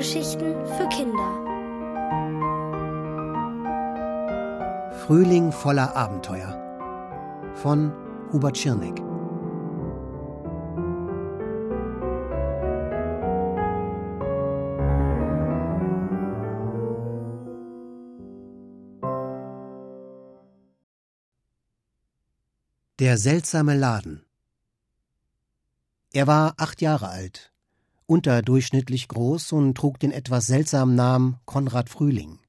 Hörgeschichten für Kinder. Frühling voller Abenteuer von Hubert Schirneck. Der seltsame Laden. Er war acht Jahre alt, unterdurchschnittlich groß und trug den etwas seltsamen Namen Konrad Frühling.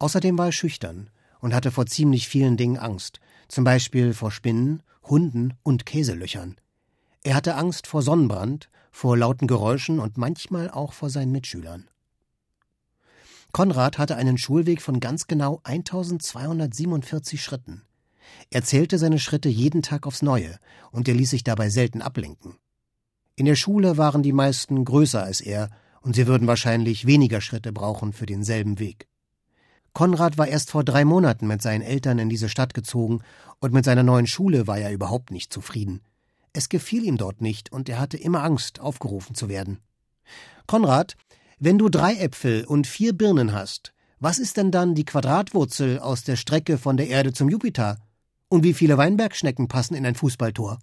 Außerdem war er schüchtern und hatte vor ziemlich vielen Dingen Angst, zum Beispiel vor Spinnen, Hunden und Käselöchern. Er hatte Angst vor Sonnenbrand, vor lauten Geräuschen und manchmal auch vor seinen Mitschülern. Konrad hatte einen Schulweg von ganz genau 1247 Schritten. Er zählte seine Schritte jeden Tag aufs Neue, und er ließ sich dabei selten ablenken. In der Schule waren die meisten größer als er, und sie würden wahrscheinlich weniger Schritte brauchen für denselben Weg. Konrad war erst vor drei Monaten mit seinen Eltern in diese Stadt gezogen, und mit seiner neuen Schule war er überhaupt nicht zufrieden. Es gefiel ihm dort nicht, und er hatte immer Angst, aufgerufen zu werden. Konrad, wenn du drei Äpfel und vier Birnen hast, was ist denn dann die Quadratwurzel aus der Strecke von der Erde zum Jupiter? Und wie viele Weinbergschnecken passen in ein Fußballtor?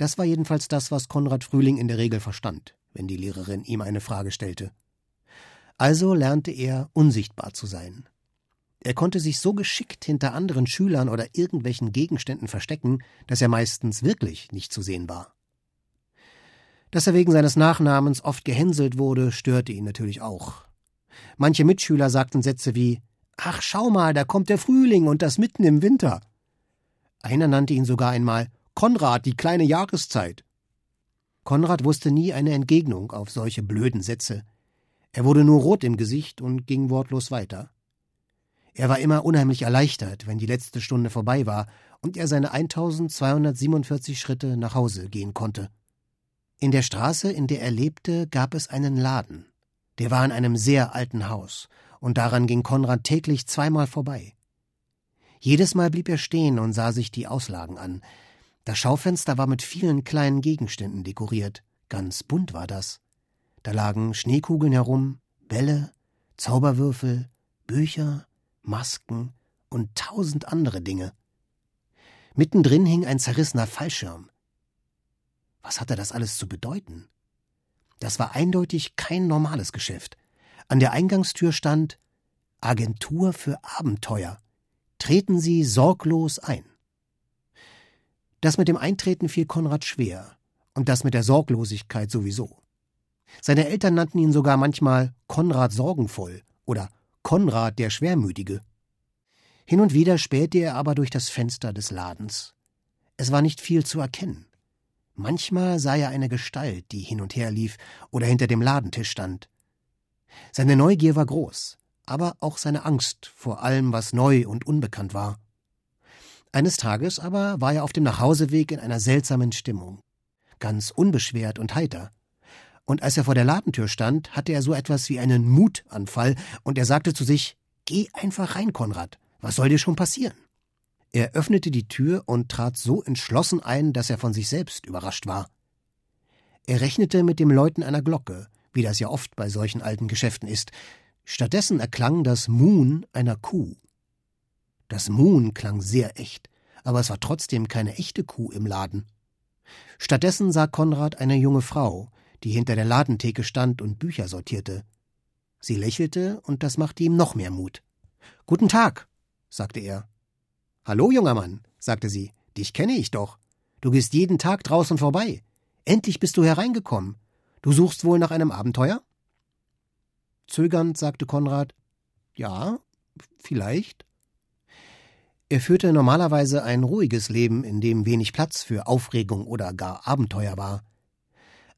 Das war jedenfalls das, was Konrad Frühling in der Regel verstand, wenn die Lehrerin ihm eine Frage stellte. Also lernte er, unsichtbar zu sein. Er konnte sich so geschickt hinter anderen Schülern oder irgendwelchen Gegenständen verstecken, dass er meistens wirklich nicht zu sehen war. Dass er wegen seines Nachnamens oft gehänselt wurde, störte ihn natürlich auch. Manche Mitschüler sagten Sätze wie Ach, schau mal, da kommt der Frühling und das mitten im Winter. Einer nannte ihn sogar einmal Konrad, die kleine Jahreszeit. Konrad wusste nie eine Entgegnung auf solche blöden Sätze. Er wurde nur rot im Gesicht und ging wortlos weiter. Er war immer unheimlich erleichtert, wenn die letzte Stunde vorbei war und er seine 1247 Schritte nach Hause gehen konnte. In der Straße, in der er lebte, gab es einen Laden. Der war in einem sehr alten Haus, und daran ging Konrad täglich zweimal vorbei. Jedes Mal blieb er stehen und sah sich die Auslagen an. Das Schaufenster war mit vielen kleinen Gegenständen dekoriert. Ganz bunt war das. Da lagen Schneekugeln herum, Bälle, Zauberwürfel, Bücher, Masken und tausend andere Dinge. Mittendrin hing ein zerrissener Fallschirm. Was hatte das alles zu bedeuten? Das war eindeutig kein normales Geschäft. An der Eingangstür stand Agentur für Abenteuer treten Sie sorglos ein. Das mit dem Eintreten fiel Konrad schwer, und das mit der Sorglosigkeit sowieso. Seine Eltern nannten ihn sogar manchmal Konrad sorgenvoll oder Konrad der Schwermütige. Hin und wieder spähte er aber durch das Fenster des Ladens. Es war nicht viel zu erkennen. Manchmal sah er eine Gestalt, die hin und her lief oder hinter dem Ladentisch stand. Seine Neugier war groß aber auch seine Angst vor allem, was neu und unbekannt war. Eines Tages aber war er auf dem Nachhauseweg in einer seltsamen Stimmung, ganz unbeschwert und heiter. Und als er vor der Ladentür stand, hatte er so etwas wie einen Mutanfall, und er sagte zu sich Geh einfach rein, Konrad, was soll dir schon passieren? Er öffnete die Tür und trat so entschlossen ein, dass er von sich selbst überrascht war. Er rechnete mit dem Läuten einer Glocke, wie das ja oft bei solchen alten Geschäften ist, Stattdessen erklang das Muhn einer Kuh. Das Muhn klang sehr echt, aber es war trotzdem keine echte Kuh im Laden. Stattdessen sah Konrad eine junge Frau, die hinter der Ladentheke stand und Bücher sortierte. Sie lächelte, und das machte ihm noch mehr Mut. Guten Tag, sagte er. Hallo, junger Mann, sagte sie, dich kenne ich doch. Du gehst jeden Tag draußen vorbei. Endlich bist du hereingekommen. Du suchst wohl nach einem Abenteuer? Zögernd sagte Konrad Ja, vielleicht. Er führte normalerweise ein ruhiges Leben, in dem wenig Platz für Aufregung oder gar Abenteuer war.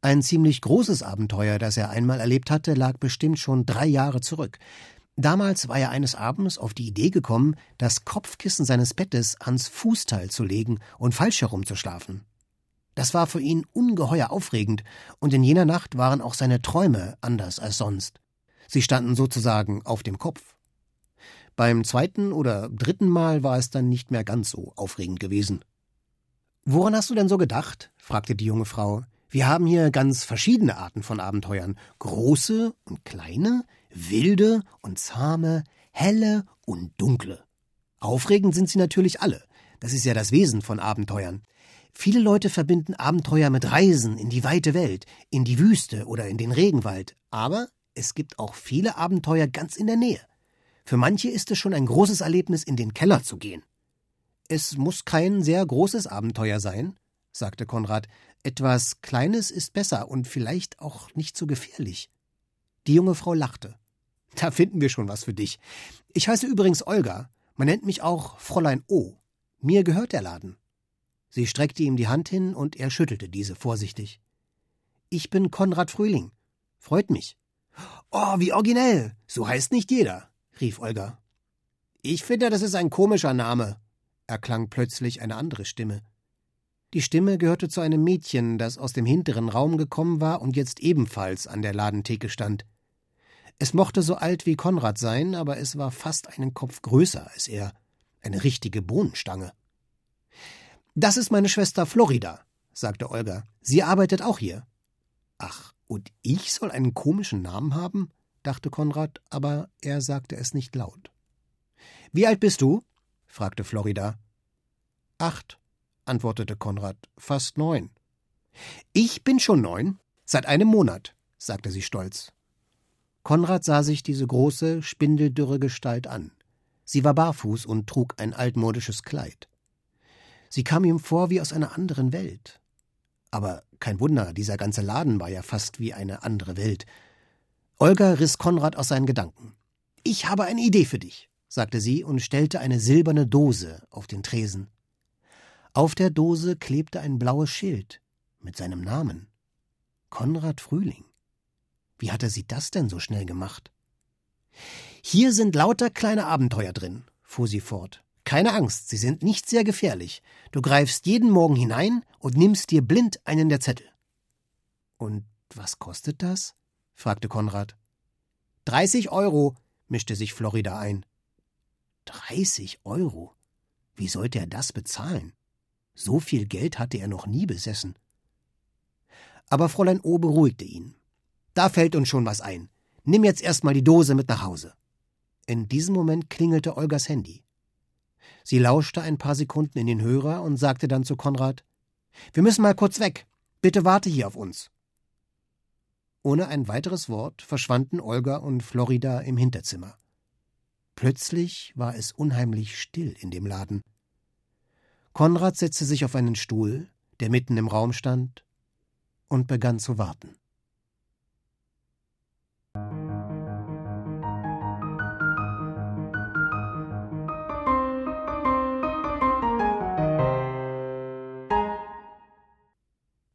Ein ziemlich großes Abenteuer, das er einmal erlebt hatte, lag bestimmt schon drei Jahre zurück. Damals war er eines Abends auf die Idee gekommen, das Kopfkissen seines Bettes ans Fußteil zu legen und falsch herumzuschlafen. Das war für ihn ungeheuer aufregend, und in jener Nacht waren auch seine Träume anders als sonst. Sie standen sozusagen auf dem Kopf. Beim zweiten oder dritten Mal war es dann nicht mehr ganz so aufregend gewesen. Woran hast du denn so gedacht? fragte die junge Frau. Wir haben hier ganz verschiedene Arten von Abenteuern. Große und kleine, wilde und zahme, helle und dunkle. Aufregend sind sie natürlich alle. Das ist ja das Wesen von Abenteuern. Viele Leute verbinden Abenteuer mit Reisen in die weite Welt, in die Wüste oder in den Regenwald. Aber es gibt auch viele Abenteuer ganz in der Nähe. Für manche ist es schon ein großes Erlebnis, in den Keller zu gehen. Es muss kein sehr großes Abenteuer sein, sagte Konrad. Etwas Kleines ist besser und vielleicht auch nicht so gefährlich. Die junge Frau lachte. Da finden wir schon was für dich. Ich heiße übrigens Olga. Man nennt mich auch Fräulein O. Mir gehört der Laden. Sie streckte ihm die Hand hin und er schüttelte diese vorsichtig. Ich bin Konrad Frühling. Freut mich. Oh, wie originell. So heißt nicht jeder, rief Olga. Ich finde, das ist ein komischer Name, erklang plötzlich eine andere Stimme. Die Stimme gehörte zu einem Mädchen, das aus dem hinteren Raum gekommen war und jetzt ebenfalls an der Ladentheke stand. Es mochte so alt wie Konrad sein, aber es war fast einen Kopf größer als er. Eine richtige Bohnenstange. Das ist meine Schwester Florida, sagte Olga. Sie arbeitet auch hier. Ach, und ich soll einen komischen Namen haben? Dachte Konrad, aber er sagte es nicht laut. Wie alt bist du? fragte Florida. Acht, antwortete Konrad, fast neun. Ich bin schon neun, seit einem Monat, sagte sie stolz. Konrad sah sich diese große, spindeldürre Gestalt an. Sie war barfuß und trug ein altmodisches Kleid. Sie kam ihm vor wie aus einer anderen Welt. Aber kein Wunder, dieser ganze Laden war ja fast wie eine andere Welt. Olga riss Konrad aus seinen Gedanken. Ich habe eine Idee für dich, sagte sie und stellte eine silberne Dose auf den Tresen. Auf der Dose klebte ein blaues Schild mit seinem Namen. Konrad Frühling. Wie hatte sie das denn so schnell gemacht? Hier sind lauter kleine Abenteuer drin, fuhr sie fort. Keine Angst, sie sind nicht sehr gefährlich. Du greifst jeden Morgen hinein und nimmst dir blind einen der Zettel. Und was kostet das? Fragte Konrad. Dreißig Euro, mischte sich Florida ein. Dreißig Euro? Wie sollte er das bezahlen? So viel Geld hatte er noch nie besessen. Aber Fräulein O beruhigte ihn. Da fällt uns schon was ein. Nimm jetzt erst mal die Dose mit nach Hause. In diesem Moment klingelte Olgas Handy. Sie lauschte ein paar Sekunden in den Hörer und sagte dann zu Konrad Wir müssen mal kurz weg. Bitte warte hier auf uns. Ohne ein weiteres Wort verschwanden Olga und Florida im Hinterzimmer. Plötzlich war es unheimlich still in dem Laden. Konrad setzte sich auf einen Stuhl, der mitten im Raum stand, und begann zu warten.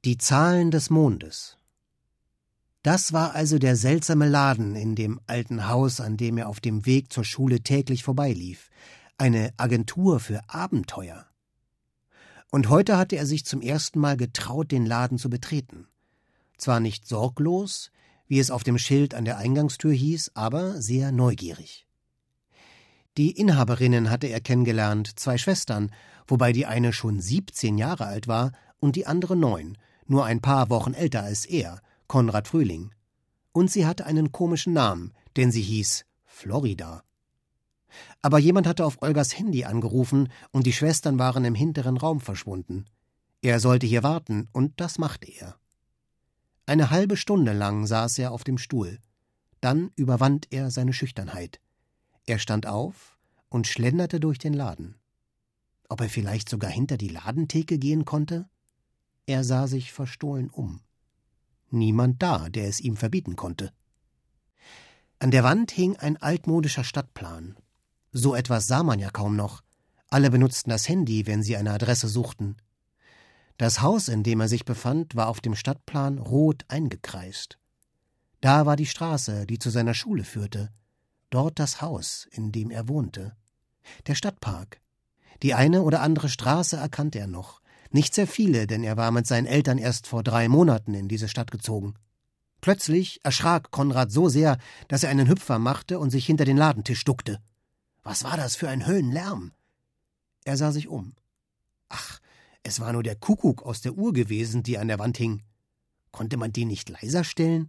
Die Zahlen des Mondes. Das war also der seltsame Laden in dem alten Haus, an dem er auf dem Weg zur Schule täglich vorbeilief. Eine Agentur für Abenteuer. Und heute hatte er sich zum ersten Mal getraut, den Laden zu betreten. Zwar nicht sorglos, wie es auf dem Schild an der Eingangstür hieß, aber sehr neugierig. Die Inhaberinnen hatte er kennengelernt, zwei Schwestern, wobei die eine schon siebzehn Jahre alt war und die andere neun, nur ein paar Wochen älter als er, Konrad Frühling. Und sie hatte einen komischen Namen, denn sie hieß Florida. Aber jemand hatte auf Olgas Handy angerufen und die Schwestern waren im hinteren Raum verschwunden. Er sollte hier warten, und das machte er. Eine halbe Stunde lang saß er auf dem Stuhl. Dann überwand er seine Schüchternheit. Er stand auf und schlenderte durch den Laden. Ob er vielleicht sogar hinter die Ladentheke gehen konnte? Er sah sich verstohlen um. Niemand da, der es ihm verbieten konnte. An der Wand hing ein altmodischer Stadtplan. So etwas sah man ja kaum noch. Alle benutzten das Handy, wenn sie eine Adresse suchten. Das Haus, in dem er sich befand, war auf dem Stadtplan rot eingekreist. Da war die Straße, die zu seiner Schule führte, dort das Haus, in dem er wohnte. Der Stadtpark. Die eine oder andere Straße erkannte er noch, nicht sehr viele, denn er war mit seinen Eltern erst vor drei Monaten in diese Stadt gezogen. Plötzlich erschrak Konrad so sehr, dass er einen Hüpfer machte und sich hinter den Ladentisch duckte. Was war das für ein Höhenlärm? Er sah sich um. Ach, es war nur der Kuckuck aus der Uhr gewesen, die an der Wand hing. Konnte man den nicht leiser stellen?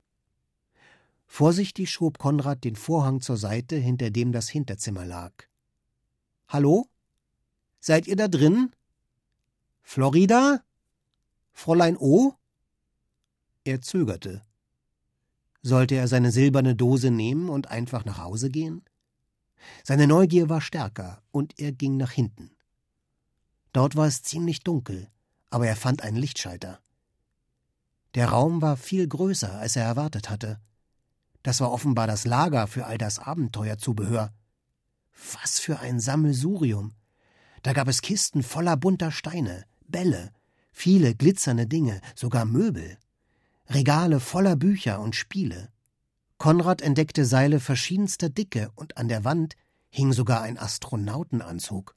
Vorsichtig schob Konrad den Vorhang zur Seite, hinter dem das Hinterzimmer lag. Hallo? Seid ihr da drin? Florida? Fräulein O? Er zögerte. Sollte er seine silberne Dose nehmen und einfach nach Hause gehen? Seine Neugier war stärker, und er ging nach hinten. Dort war es ziemlich dunkel, aber er fand einen Lichtschalter. Der Raum war viel größer, als er erwartet hatte. Das war offenbar das Lager für all das Abenteuerzubehör. Was für ein Sammelsurium. Da gab es Kisten voller bunter Steine, Bälle, viele glitzernde Dinge, sogar Möbel, Regale voller Bücher und Spiele. Konrad entdeckte Seile verschiedenster Dicke und an der Wand hing sogar ein Astronautenanzug.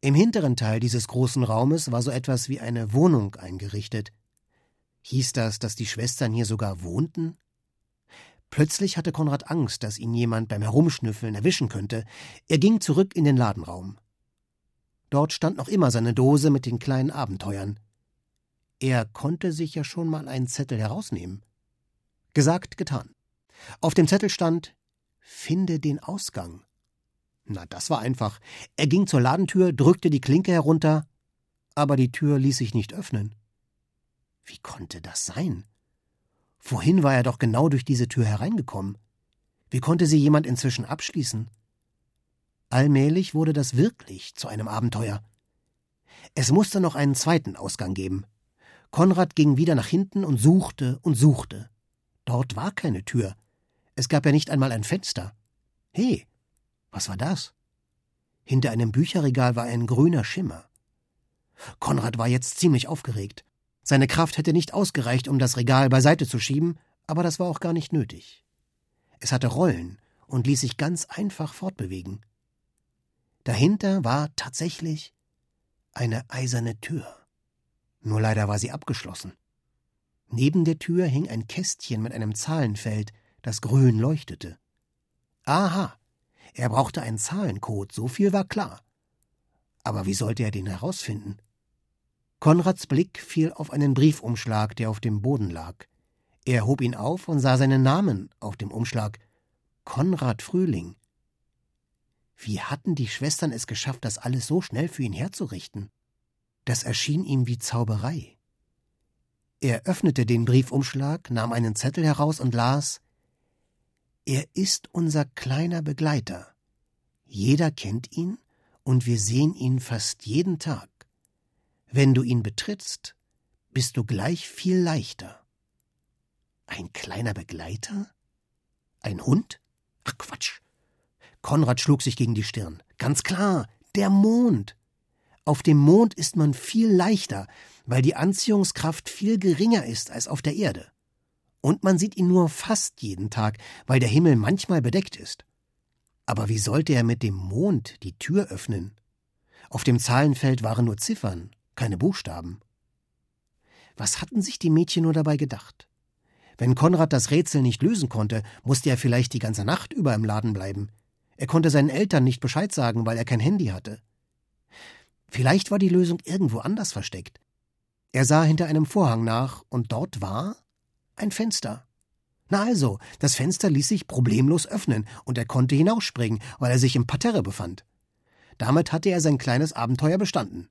Im hinteren Teil dieses großen Raumes war so etwas wie eine Wohnung eingerichtet. Hieß das, dass die Schwestern hier sogar wohnten? Plötzlich hatte Konrad Angst, dass ihn jemand beim Herumschnüffeln erwischen könnte. Er ging zurück in den Ladenraum. Dort stand noch immer seine Dose mit den kleinen Abenteuern. Er konnte sich ja schon mal einen Zettel herausnehmen. Gesagt, getan. Auf dem Zettel stand Finde den Ausgang. Na, das war einfach. Er ging zur Ladentür, drückte die Klinke herunter, aber die Tür ließ sich nicht öffnen. Wie konnte das sein? Vorhin war er doch genau durch diese Tür hereingekommen. Wie konnte sie jemand inzwischen abschließen? Allmählich wurde das wirklich zu einem Abenteuer. Es musste noch einen zweiten Ausgang geben. Konrad ging wieder nach hinten und suchte und suchte. Dort war keine Tür. Es gab ja nicht einmal ein Fenster. He, was war das? Hinter einem Bücherregal war ein grüner Schimmer. Konrad war jetzt ziemlich aufgeregt. Seine Kraft hätte nicht ausgereicht, um das Regal beiseite zu schieben, aber das war auch gar nicht nötig. Es hatte Rollen und ließ sich ganz einfach fortbewegen. Dahinter war tatsächlich eine eiserne Tür. Nur leider war sie abgeschlossen. Neben der Tür hing ein Kästchen mit einem Zahlenfeld, das grün leuchtete. Aha, er brauchte einen Zahlencode, so viel war klar. Aber wie sollte er den herausfinden? Konrads Blick fiel auf einen Briefumschlag, der auf dem Boden lag. Er hob ihn auf und sah seinen Namen auf dem Umschlag. Konrad Frühling. Wie hatten die Schwestern es geschafft, das alles so schnell für ihn herzurichten? Das erschien ihm wie Zauberei. Er öffnete den Briefumschlag, nahm einen Zettel heraus und las Er ist unser kleiner Begleiter. Jeder kennt ihn, und wir sehen ihn fast jeden Tag. Wenn du ihn betrittst, bist du gleich viel leichter. Ein kleiner Begleiter? Ein Hund? Ach Quatsch. Konrad schlug sich gegen die Stirn. Ganz klar, der Mond. Auf dem Mond ist man viel leichter, weil die Anziehungskraft viel geringer ist als auf der Erde. Und man sieht ihn nur fast jeden Tag, weil der Himmel manchmal bedeckt ist. Aber wie sollte er mit dem Mond die Tür öffnen? Auf dem Zahlenfeld waren nur Ziffern keine Buchstaben. Was hatten sich die Mädchen nur dabei gedacht? Wenn Konrad das Rätsel nicht lösen konnte, musste er vielleicht die ganze Nacht über im Laden bleiben. Er konnte seinen Eltern nicht Bescheid sagen, weil er kein Handy hatte. Vielleicht war die Lösung irgendwo anders versteckt. Er sah hinter einem Vorhang nach, und dort war ein Fenster. Na also, das Fenster ließ sich problemlos öffnen, und er konnte hinausspringen, weil er sich im Parterre befand. Damit hatte er sein kleines Abenteuer bestanden.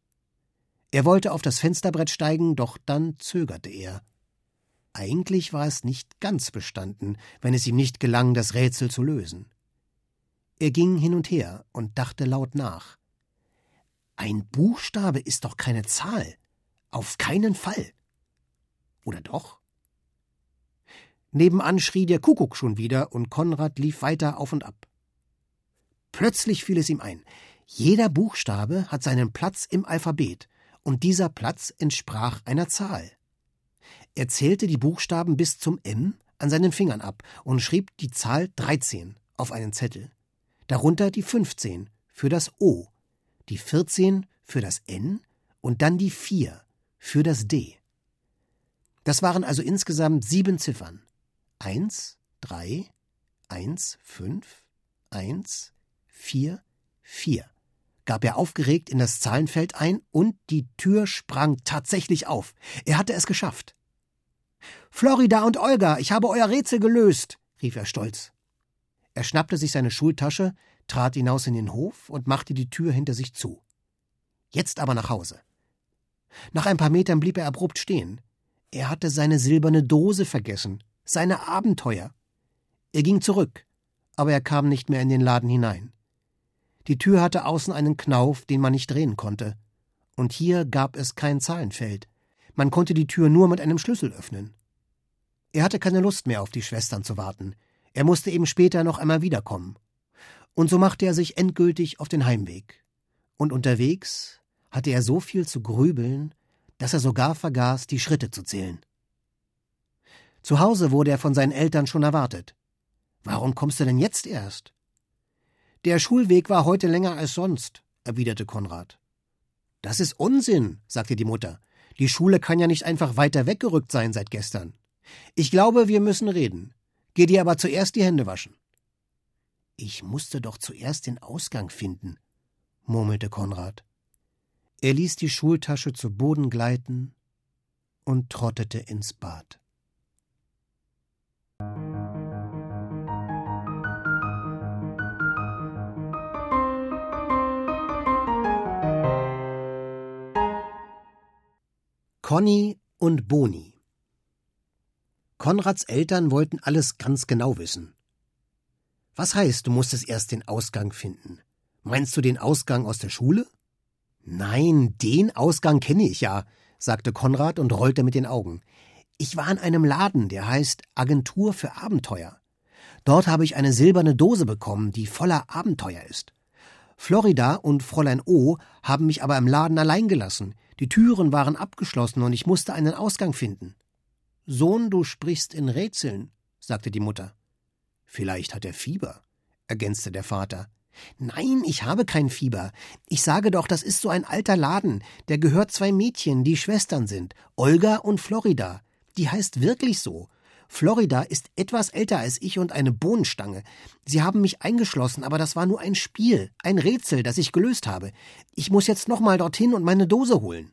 Er wollte auf das Fensterbrett steigen, doch dann zögerte er. Eigentlich war es nicht ganz bestanden, wenn es ihm nicht gelang, das Rätsel zu lösen. Er ging hin und her und dachte laut nach. Ein Buchstabe ist doch keine Zahl. Auf keinen Fall. Oder doch? Nebenan schrie der Kuckuck schon wieder und Konrad lief weiter auf und ab. Plötzlich fiel es ihm ein. Jeder Buchstabe hat seinen Platz im Alphabet und dieser Platz entsprach einer Zahl. Er zählte die Buchstaben bis zum M an seinen Fingern ab und schrieb die Zahl 13 auf einen Zettel. Darunter die 15 für das O, die 14 für das N und dann die 4 für das D. Das waren also insgesamt sieben Ziffern. Eins, drei, eins, fünf, eins, vier, vier gab er aufgeregt in das Zahlenfeld ein und die Tür sprang tatsächlich auf. Er hatte es geschafft. Florida und Olga, ich habe euer Rätsel gelöst, rief er stolz. Er schnappte sich seine Schultasche, trat hinaus in den Hof und machte die Tür hinter sich zu. Jetzt aber nach Hause. Nach ein paar Metern blieb er abrupt stehen. Er hatte seine silberne Dose vergessen, seine Abenteuer. Er ging zurück, aber er kam nicht mehr in den Laden hinein. Die Tür hatte außen einen Knauf, den man nicht drehen konnte. Und hier gab es kein Zahlenfeld. Man konnte die Tür nur mit einem Schlüssel öffnen. Er hatte keine Lust mehr auf die Schwestern zu warten. Er musste eben später noch einmal wiederkommen. Und so machte er sich endgültig auf den Heimweg. Und unterwegs hatte er so viel zu grübeln, dass er sogar vergaß, die Schritte zu zählen. Zu Hause wurde er von seinen Eltern schon erwartet. Warum kommst du denn jetzt erst? Der Schulweg war heute länger als sonst, erwiderte Konrad. Das ist Unsinn, sagte die Mutter. Die Schule kann ja nicht einfach weiter weggerückt sein seit gestern. Ich glaube, wir müssen reden. Geh dir aber zuerst die Hände waschen. Ich musste doch zuerst den Ausgang finden, murmelte Konrad. Er ließ die Schultasche zu Boden gleiten und trottete ins Bad. Conny und Boni Konrads Eltern wollten alles ganz genau wissen. Was heißt, du musstest erst den Ausgang finden? Meinst du den Ausgang aus der Schule? Nein, den Ausgang kenne ich ja, sagte Konrad und rollte mit den Augen. Ich war in einem Laden, der heißt Agentur für Abenteuer. Dort habe ich eine silberne Dose bekommen, die voller Abenteuer ist. Florida und Fräulein O haben mich aber im Laden allein gelassen. Die Türen waren abgeschlossen und ich musste einen Ausgang finden. Sohn, du sprichst in Rätseln, sagte die Mutter. Vielleicht hat er Fieber, ergänzte der Vater. Nein, ich habe kein Fieber. Ich sage doch, das ist so ein alter Laden. Der gehört zwei Mädchen, die Schwestern sind, Olga und Florida. Die heißt wirklich so. Florida ist etwas älter als ich und eine Bohnenstange. Sie haben mich eingeschlossen, aber das war nur ein Spiel, ein Rätsel, das ich gelöst habe. Ich muss jetzt nochmal dorthin und meine Dose holen.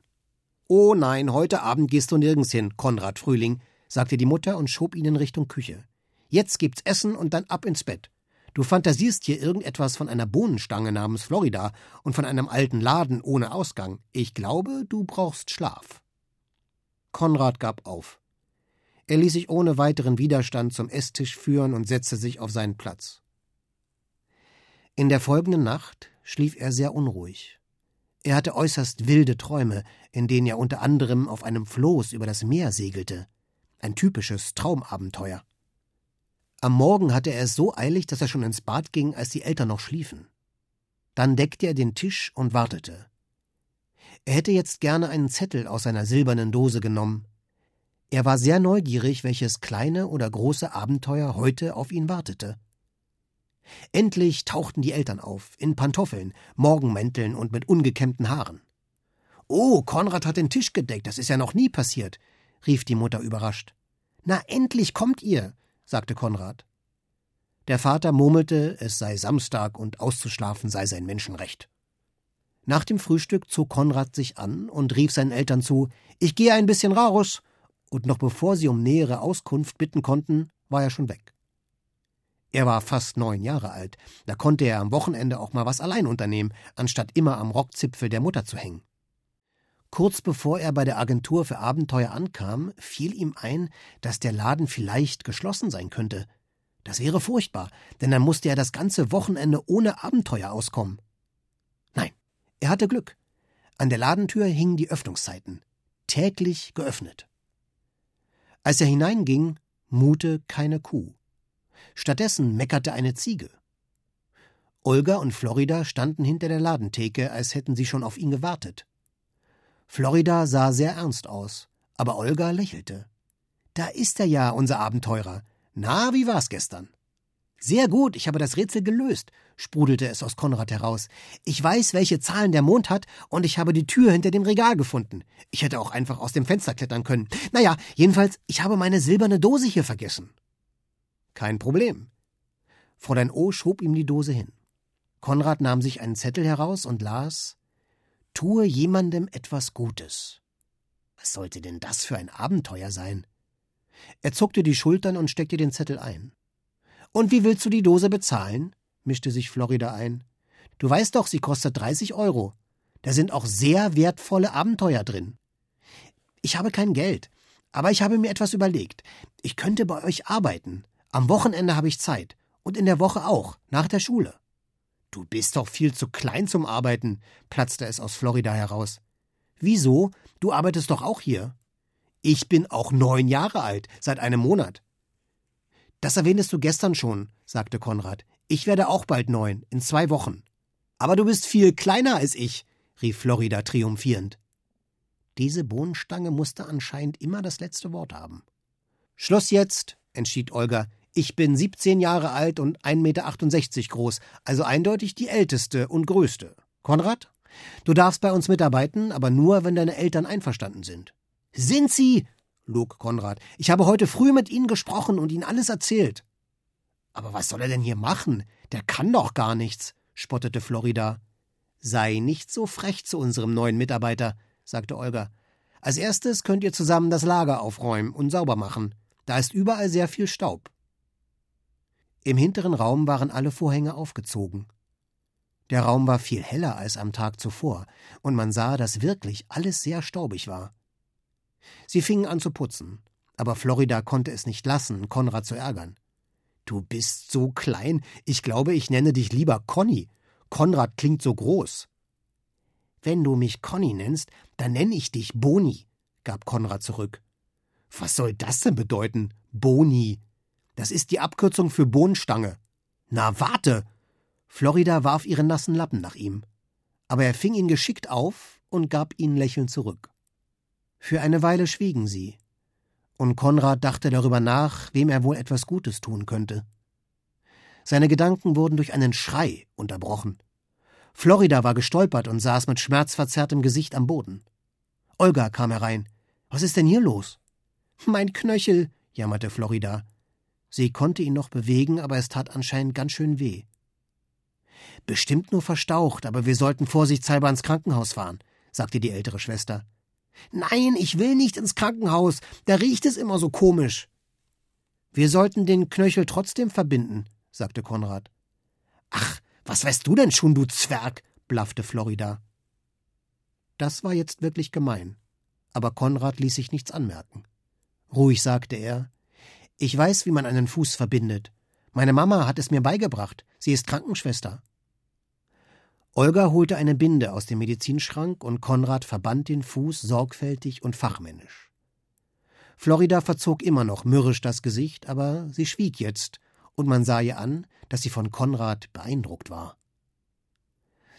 Oh nein, heute Abend gehst du nirgends hin, Konrad Frühling, sagte die Mutter und schob ihn in Richtung Küche. Jetzt gibt's Essen und dann ab ins Bett. Du fantasierst hier irgendetwas von einer Bohnenstange namens Florida und von einem alten Laden ohne Ausgang. Ich glaube, du brauchst Schlaf. Konrad gab auf. Er ließ sich ohne weiteren Widerstand zum Esstisch führen und setzte sich auf seinen Platz. In der folgenden Nacht schlief er sehr unruhig. Er hatte äußerst wilde Träume, in denen er unter anderem auf einem Floß über das Meer segelte. Ein typisches Traumabenteuer. Am Morgen hatte er es so eilig, dass er schon ins Bad ging, als die Eltern noch schliefen. Dann deckte er den Tisch und wartete. Er hätte jetzt gerne einen Zettel aus seiner silbernen Dose genommen, er war sehr neugierig, welches kleine oder große Abenteuer heute auf ihn wartete. Endlich tauchten die Eltern auf, in Pantoffeln, Morgenmänteln und mit ungekämmten Haaren. Oh, Konrad hat den Tisch gedeckt, das ist ja noch nie passiert, rief die Mutter überrascht. Na, endlich kommt ihr, sagte Konrad. Der Vater murmelte, es sei Samstag und auszuschlafen sei sein Menschenrecht. Nach dem Frühstück zog Konrad sich an und rief seinen Eltern zu: Ich gehe ein bisschen raus und noch bevor sie um nähere Auskunft bitten konnten, war er schon weg. Er war fast neun Jahre alt, da konnte er am Wochenende auch mal was allein unternehmen, anstatt immer am Rockzipfel der Mutter zu hängen. Kurz bevor er bei der Agentur für Abenteuer ankam, fiel ihm ein, dass der Laden vielleicht geschlossen sein könnte. Das wäre furchtbar, denn dann musste er das ganze Wochenende ohne Abenteuer auskommen. Nein, er hatte Glück. An der Ladentür hingen die Öffnungszeiten. Täglich geöffnet. Als er hineinging, mute keine Kuh. Stattdessen meckerte eine Ziege. Olga und Florida standen hinter der Ladentheke, als hätten sie schon auf ihn gewartet. Florida sah sehr ernst aus, aber Olga lächelte. Da ist er ja, unser Abenteurer. Na, wie war's gestern? Sehr gut, ich habe das Rätsel gelöst, sprudelte es aus Konrad heraus. Ich weiß, welche Zahlen der Mond hat, und ich habe die Tür hinter dem Regal gefunden. Ich hätte auch einfach aus dem Fenster klettern können. Naja, jedenfalls, ich habe meine silberne Dose hier vergessen. Kein Problem. Fräulein O schob ihm die Dose hin. Konrad nahm sich einen Zettel heraus und las Tue jemandem etwas Gutes. Was sollte denn das für ein Abenteuer sein? Er zuckte die Schultern und steckte den Zettel ein. Und wie willst du die Dose bezahlen? mischte sich Florida ein. Du weißt doch, sie kostet 30 Euro. Da sind auch sehr wertvolle Abenteuer drin. Ich habe kein Geld, aber ich habe mir etwas überlegt. Ich könnte bei euch arbeiten. Am Wochenende habe ich Zeit. Und in der Woche auch, nach der Schule. Du bist doch viel zu klein zum Arbeiten, platzte es aus Florida heraus. Wieso? Du arbeitest doch auch hier. Ich bin auch neun Jahre alt, seit einem Monat. Das erwähntest du gestern schon, sagte Konrad. Ich werde auch bald neun, in zwei Wochen. Aber du bist viel kleiner als ich, rief Florida triumphierend. Diese Bohnenstange musste anscheinend immer das letzte Wort haben. Schluss jetzt, entschied Olga. Ich bin 17 Jahre alt und 1,68 Meter groß, also eindeutig die älteste und größte. Konrad? Du darfst bei uns mitarbeiten, aber nur, wenn deine Eltern einverstanden sind. Sind sie? log Konrad. Ich habe heute früh mit ihnen gesprochen und ihnen alles erzählt. Aber was soll er denn hier machen? Der kann doch gar nichts, spottete Florida. Sei nicht so frech zu unserem neuen Mitarbeiter, sagte Olga. Als erstes könnt ihr zusammen das Lager aufräumen und sauber machen. Da ist überall sehr viel Staub. Im hinteren Raum waren alle Vorhänge aufgezogen. Der Raum war viel heller als am Tag zuvor, und man sah, dass wirklich alles sehr staubig war. Sie fingen an zu putzen, aber Florida konnte es nicht lassen, Konrad zu ärgern. Du bist so klein, ich glaube, ich nenne dich lieber Conny. Konrad klingt so groß. Wenn du mich Conny nennst, dann nenne ich dich Boni, gab Konrad zurück. Was soll das denn bedeuten? Boni. Das ist die Abkürzung für Bohnenstange. Na, warte! Florida warf ihren nassen Lappen nach ihm. Aber er fing ihn geschickt auf und gab ihn lächelnd zurück. Für eine Weile schwiegen sie, und Konrad dachte darüber nach, wem er wohl etwas Gutes tun könnte. Seine Gedanken wurden durch einen Schrei unterbrochen. Florida war gestolpert und saß mit schmerzverzerrtem Gesicht am Boden. Olga kam herein. Was ist denn hier los? Mein Knöchel, jammerte Florida. Sie konnte ihn noch bewegen, aber es tat anscheinend ganz schön weh. Bestimmt nur verstaucht, aber wir sollten vorsichtshalber ins Krankenhaus fahren, sagte die ältere Schwester. Nein, ich will nicht ins Krankenhaus, da riecht es immer so komisch. Wir sollten den Knöchel trotzdem verbinden, sagte Konrad. Ach, was weißt du denn schon, du Zwerg? blaffte Florida. Das war jetzt wirklich gemein. Aber Konrad ließ sich nichts anmerken. Ruhig sagte er: Ich weiß, wie man einen Fuß verbindet. Meine Mama hat es mir beigebracht. Sie ist Krankenschwester. Olga holte eine Binde aus dem Medizinschrank und Konrad verband den Fuß sorgfältig und fachmännisch. Florida verzog immer noch mürrisch das Gesicht, aber sie schwieg jetzt und man sah ihr an, dass sie von Konrad beeindruckt war.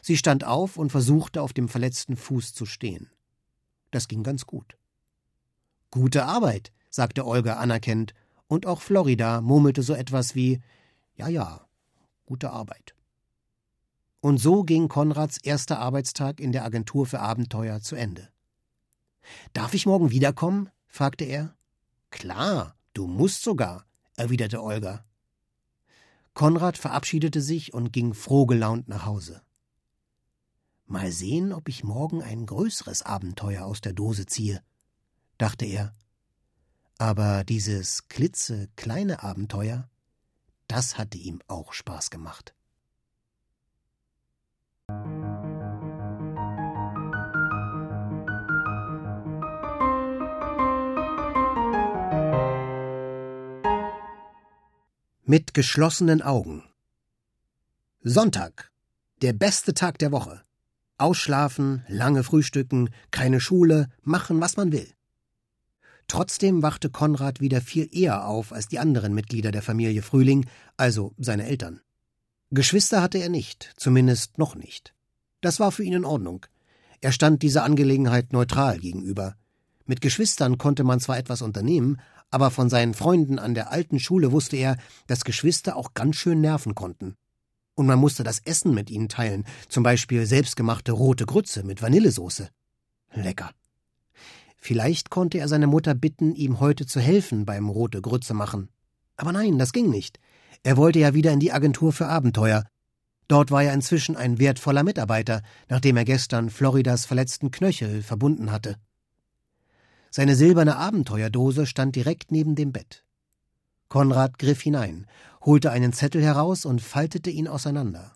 Sie stand auf und versuchte, auf dem verletzten Fuß zu stehen. Das ging ganz gut. Gute Arbeit, sagte Olga anerkennend, und auch Florida murmelte so etwas wie Ja, ja, gute Arbeit. Und so ging Konrads erster Arbeitstag in der Agentur für Abenteuer zu Ende. Darf ich morgen wiederkommen? fragte er. Klar, du musst sogar, erwiderte Olga. Konrad verabschiedete sich und ging frohgelaunt nach Hause. Mal sehen, ob ich morgen ein größeres Abenteuer aus der Dose ziehe, dachte er. Aber dieses klitzekleine Abenteuer, das hatte ihm auch Spaß gemacht. Mit geschlossenen Augen. Sonntag. Der beste Tag der Woche. Ausschlafen, lange frühstücken, keine Schule, machen, was man will. Trotzdem wachte Konrad wieder viel eher auf als die anderen Mitglieder der Familie Frühling, also seine Eltern. Geschwister hatte er nicht, zumindest noch nicht. Das war für ihn in Ordnung. Er stand dieser Angelegenheit neutral gegenüber. Mit Geschwistern konnte man zwar etwas unternehmen, aber von seinen Freunden an der alten Schule wusste er, dass Geschwister auch ganz schön nerven konnten. Und man musste das Essen mit ihnen teilen, zum Beispiel selbstgemachte rote Grütze mit Vanillesoße. Lecker. Vielleicht konnte er seine Mutter bitten, ihm heute zu helfen beim rote Grütze machen. Aber nein, das ging nicht. Er wollte ja wieder in die Agentur für Abenteuer. Dort war er inzwischen ein wertvoller Mitarbeiter, nachdem er gestern Floridas verletzten Knöchel verbunden hatte. Seine silberne Abenteuerdose stand direkt neben dem Bett. Konrad griff hinein, holte einen Zettel heraus und faltete ihn auseinander.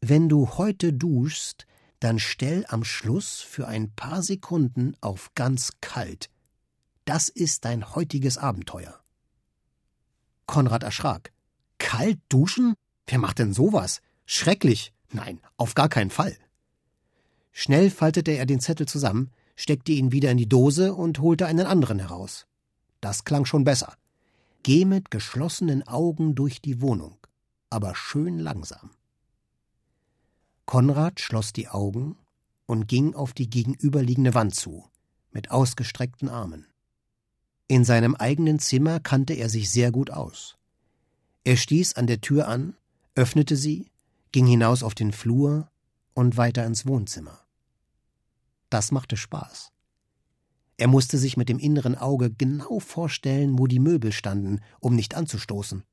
Wenn du heute duschst, dann stell am Schluss für ein paar Sekunden auf ganz kalt. Das ist dein heutiges Abenteuer. Konrad erschrak. Kalt duschen? Wer macht denn sowas? Schrecklich. Nein, auf gar keinen Fall. Schnell faltete er den Zettel zusammen, steckte ihn wieder in die Dose und holte einen anderen heraus. Das klang schon besser. Geh mit geschlossenen Augen durch die Wohnung, aber schön langsam. Konrad schloss die Augen und ging auf die gegenüberliegende Wand zu, mit ausgestreckten Armen. In seinem eigenen Zimmer kannte er sich sehr gut aus. Er stieß an der Tür an, öffnete sie, ging hinaus auf den Flur und weiter ins Wohnzimmer. Das machte Spaß. Er musste sich mit dem inneren Auge genau vorstellen, wo die Möbel standen, um nicht anzustoßen.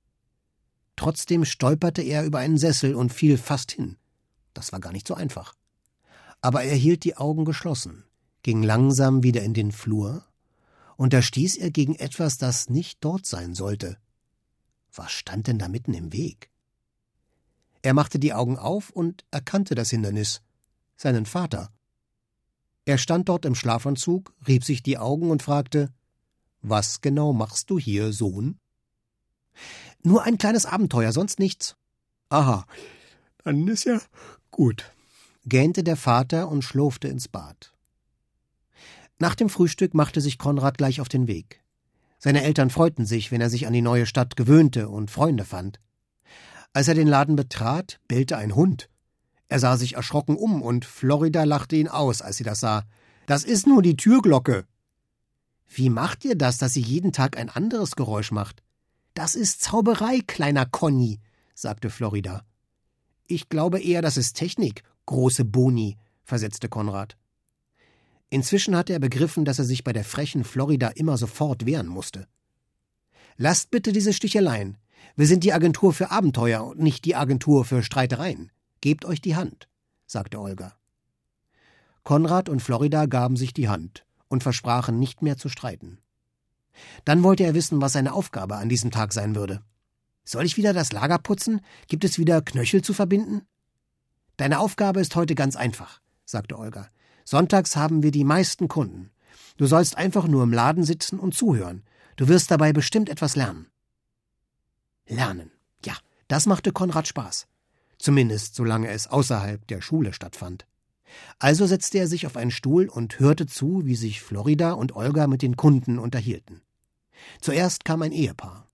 Trotzdem stolperte er über einen Sessel und fiel fast hin. Das war gar nicht so einfach. Aber er hielt die Augen geschlossen, ging langsam wieder in den Flur, und da stieß er gegen etwas, das nicht dort sein sollte. Was stand denn da mitten im Weg? Er machte die Augen auf und erkannte das Hindernis seinen Vater. Er stand dort im Schlafanzug, rieb sich die Augen und fragte Was genau machst du hier, Sohn? Nur ein kleines Abenteuer, sonst nichts. Aha, dann ist ja Gut, gähnte der Vater und schlurfte ins Bad. Nach dem Frühstück machte sich Konrad gleich auf den Weg. Seine Eltern freuten sich, wenn er sich an die neue Stadt gewöhnte und Freunde fand. Als er den Laden betrat, bellte ein Hund. Er sah sich erschrocken um und Florida lachte ihn aus, als sie das sah. Das ist nur die Türglocke. Wie macht ihr das, dass sie jeden Tag ein anderes Geräusch macht? Das ist Zauberei, kleiner Conny, sagte Florida. Ich glaube eher, das ist Technik, große Boni, versetzte Konrad. Inzwischen hatte er begriffen, dass er sich bei der frechen Florida immer sofort wehren musste. Lasst bitte diese Sticheleien. Wir sind die Agentur für Abenteuer und nicht die Agentur für Streitereien. Gebt euch die Hand, sagte Olga. Konrad und Florida gaben sich die Hand und versprachen nicht mehr zu streiten. Dann wollte er wissen, was seine Aufgabe an diesem Tag sein würde. Soll ich wieder das Lager putzen? Gibt es wieder Knöchel zu verbinden? Deine Aufgabe ist heute ganz einfach, sagte Olga. Sonntags haben wir die meisten Kunden. Du sollst einfach nur im Laden sitzen und zuhören. Du wirst dabei bestimmt etwas lernen. Lernen. Ja, das machte Konrad Spaß. Zumindest solange es außerhalb der Schule stattfand. Also setzte er sich auf einen Stuhl und hörte zu, wie sich Florida und Olga mit den Kunden unterhielten. Zuerst kam ein Ehepaar.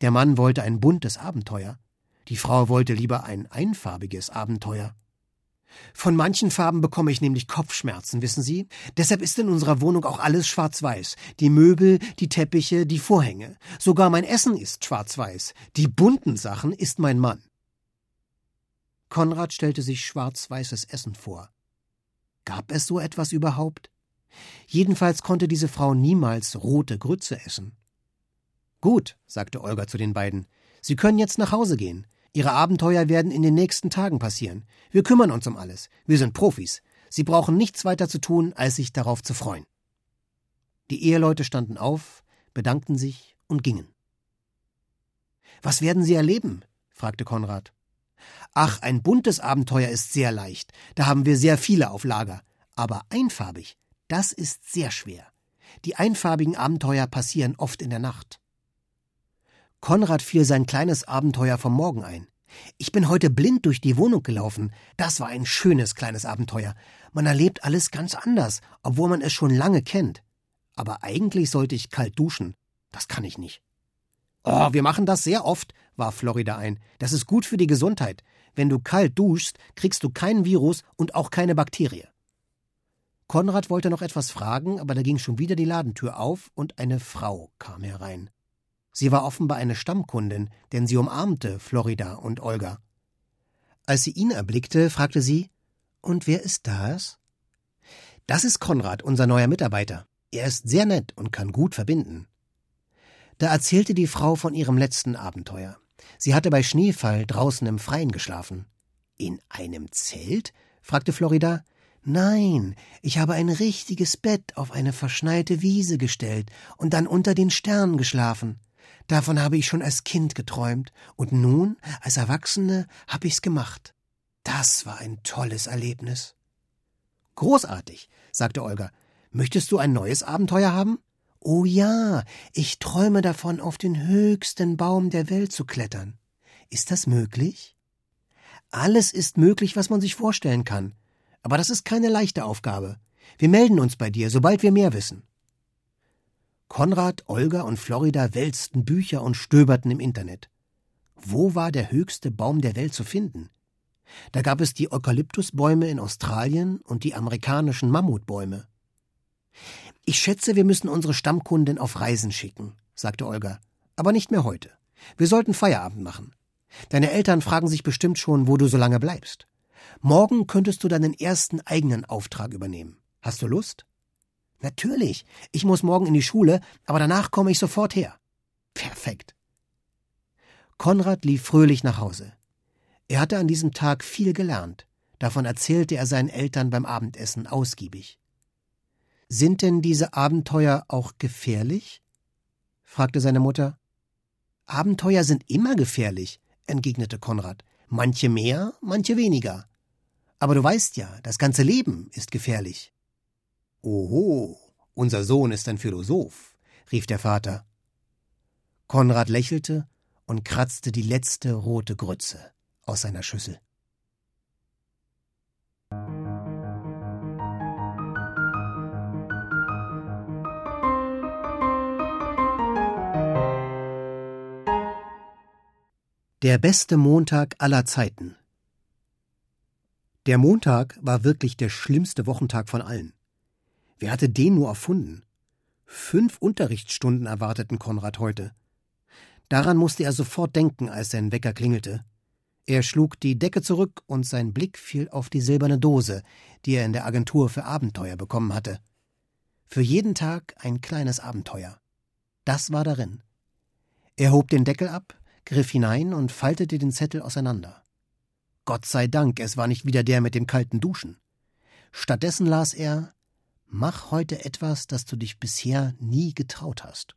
Der Mann wollte ein buntes Abenteuer, die Frau wollte lieber ein einfarbiges Abenteuer. Von manchen Farben bekomme ich nämlich Kopfschmerzen, wissen Sie? Deshalb ist in unserer Wohnung auch alles schwarz-weiß. Die Möbel, die Teppiche, die Vorhänge. Sogar mein Essen ist schwarz-weiß. Die bunten Sachen ist mein Mann. Konrad stellte sich schwarz-weißes Essen vor. Gab es so etwas überhaupt? Jedenfalls konnte diese Frau niemals rote Grütze essen. Gut, sagte Olga zu den beiden. Sie können jetzt nach Hause gehen. Ihre Abenteuer werden in den nächsten Tagen passieren. Wir kümmern uns um alles. Wir sind Profis. Sie brauchen nichts weiter zu tun, als sich darauf zu freuen. Die Eheleute standen auf, bedankten sich und gingen. Was werden Sie erleben? fragte Konrad. Ach, ein buntes Abenteuer ist sehr leicht. Da haben wir sehr viele auf Lager. Aber einfarbig, das ist sehr schwer. Die einfarbigen Abenteuer passieren oft in der Nacht. Konrad fiel sein kleines Abenteuer vom Morgen ein. Ich bin heute blind durch die Wohnung gelaufen. Das war ein schönes kleines Abenteuer. Man erlebt alles ganz anders, obwohl man es schon lange kennt. Aber eigentlich sollte ich kalt duschen. Das kann ich nicht. Oh, wir machen das sehr oft, warf Florida ein. Das ist gut für die Gesundheit. Wenn du kalt duschst, kriegst du keinen Virus und auch keine Bakterie. Konrad wollte noch etwas fragen, aber da ging schon wieder die Ladentür auf und eine Frau kam herein. Sie war offenbar eine Stammkundin, denn sie umarmte Florida und Olga. Als sie ihn erblickte, fragte sie Und wer ist das? Das ist Konrad, unser neuer Mitarbeiter. Er ist sehr nett und kann gut verbinden. Da erzählte die Frau von ihrem letzten Abenteuer. Sie hatte bei Schneefall draußen im Freien geschlafen. In einem Zelt? fragte Florida. Nein, ich habe ein richtiges Bett auf eine verschneite Wiese gestellt und dann unter den Sternen geschlafen. Davon habe ich schon als Kind geträumt, und nun, als Erwachsene, habe ich's gemacht. Das war ein tolles Erlebnis. Großartig, sagte Olga. Möchtest du ein neues Abenteuer haben? Oh ja, ich träume davon, auf den höchsten Baum der Welt zu klettern. Ist das möglich? Alles ist möglich, was man sich vorstellen kann. Aber das ist keine leichte Aufgabe. Wir melden uns bei dir, sobald wir mehr wissen. Konrad, Olga und Florida wälzten Bücher und stöberten im Internet. Wo war der höchste Baum der Welt zu finden? Da gab es die Eukalyptusbäume in Australien und die amerikanischen Mammutbäume. Ich schätze, wir müssen unsere Stammkundin auf Reisen schicken, sagte Olga. Aber nicht mehr heute. Wir sollten Feierabend machen. Deine Eltern fragen sich bestimmt schon, wo du so lange bleibst. Morgen könntest du deinen ersten eigenen Auftrag übernehmen. Hast du Lust? Natürlich. Ich muss morgen in die Schule, aber danach komme ich sofort her. Perfekt. Konrad lief fröhlich nach Hause. Er hatte an diesem Tag viel gelernt. Davon erzählte er seinen Eltern beim Abendessen ausgiebig. Sind denn diese Abenteuer auch gefährlich? fragte seine Mutter. Abenteuer sind immer gefährlich, entgegnete Konrad. Manche mehr, manche weniger. Aber du weißt ja, das ganze Leben ist gefährlich. Oho, unser Sohn ist ein Philosoph, rief der Vater. Konrad lächelte und kratzte die letzte rote Grütze aus seiner Schüssel. Der beste Montag aller Zeiten. Der Montag war wirklich der schlimmste Wochentag von allen. Wer hatte den nur erfunden? Fünf Unterrichtsstunden erwarteten Konrad heute. Daran musste er sofort denken, als sein Wecker klingelte. Er schlug die Decke zurück und sein Blick fiel auf die silberne Dose, die er in der Agentur für Abenteuer bekommen hatte. Für jeden Tag ein kleines Abenteuer. Das war darin. Er hob den Deckel ab, griff hinein und faltete den Zettel auseinander. Gott sei Dank, es war nicht wieder der mit dem kalten Duschen. Stattdessen las er Mach heute etwas, das du dich bisher nie getraut hast.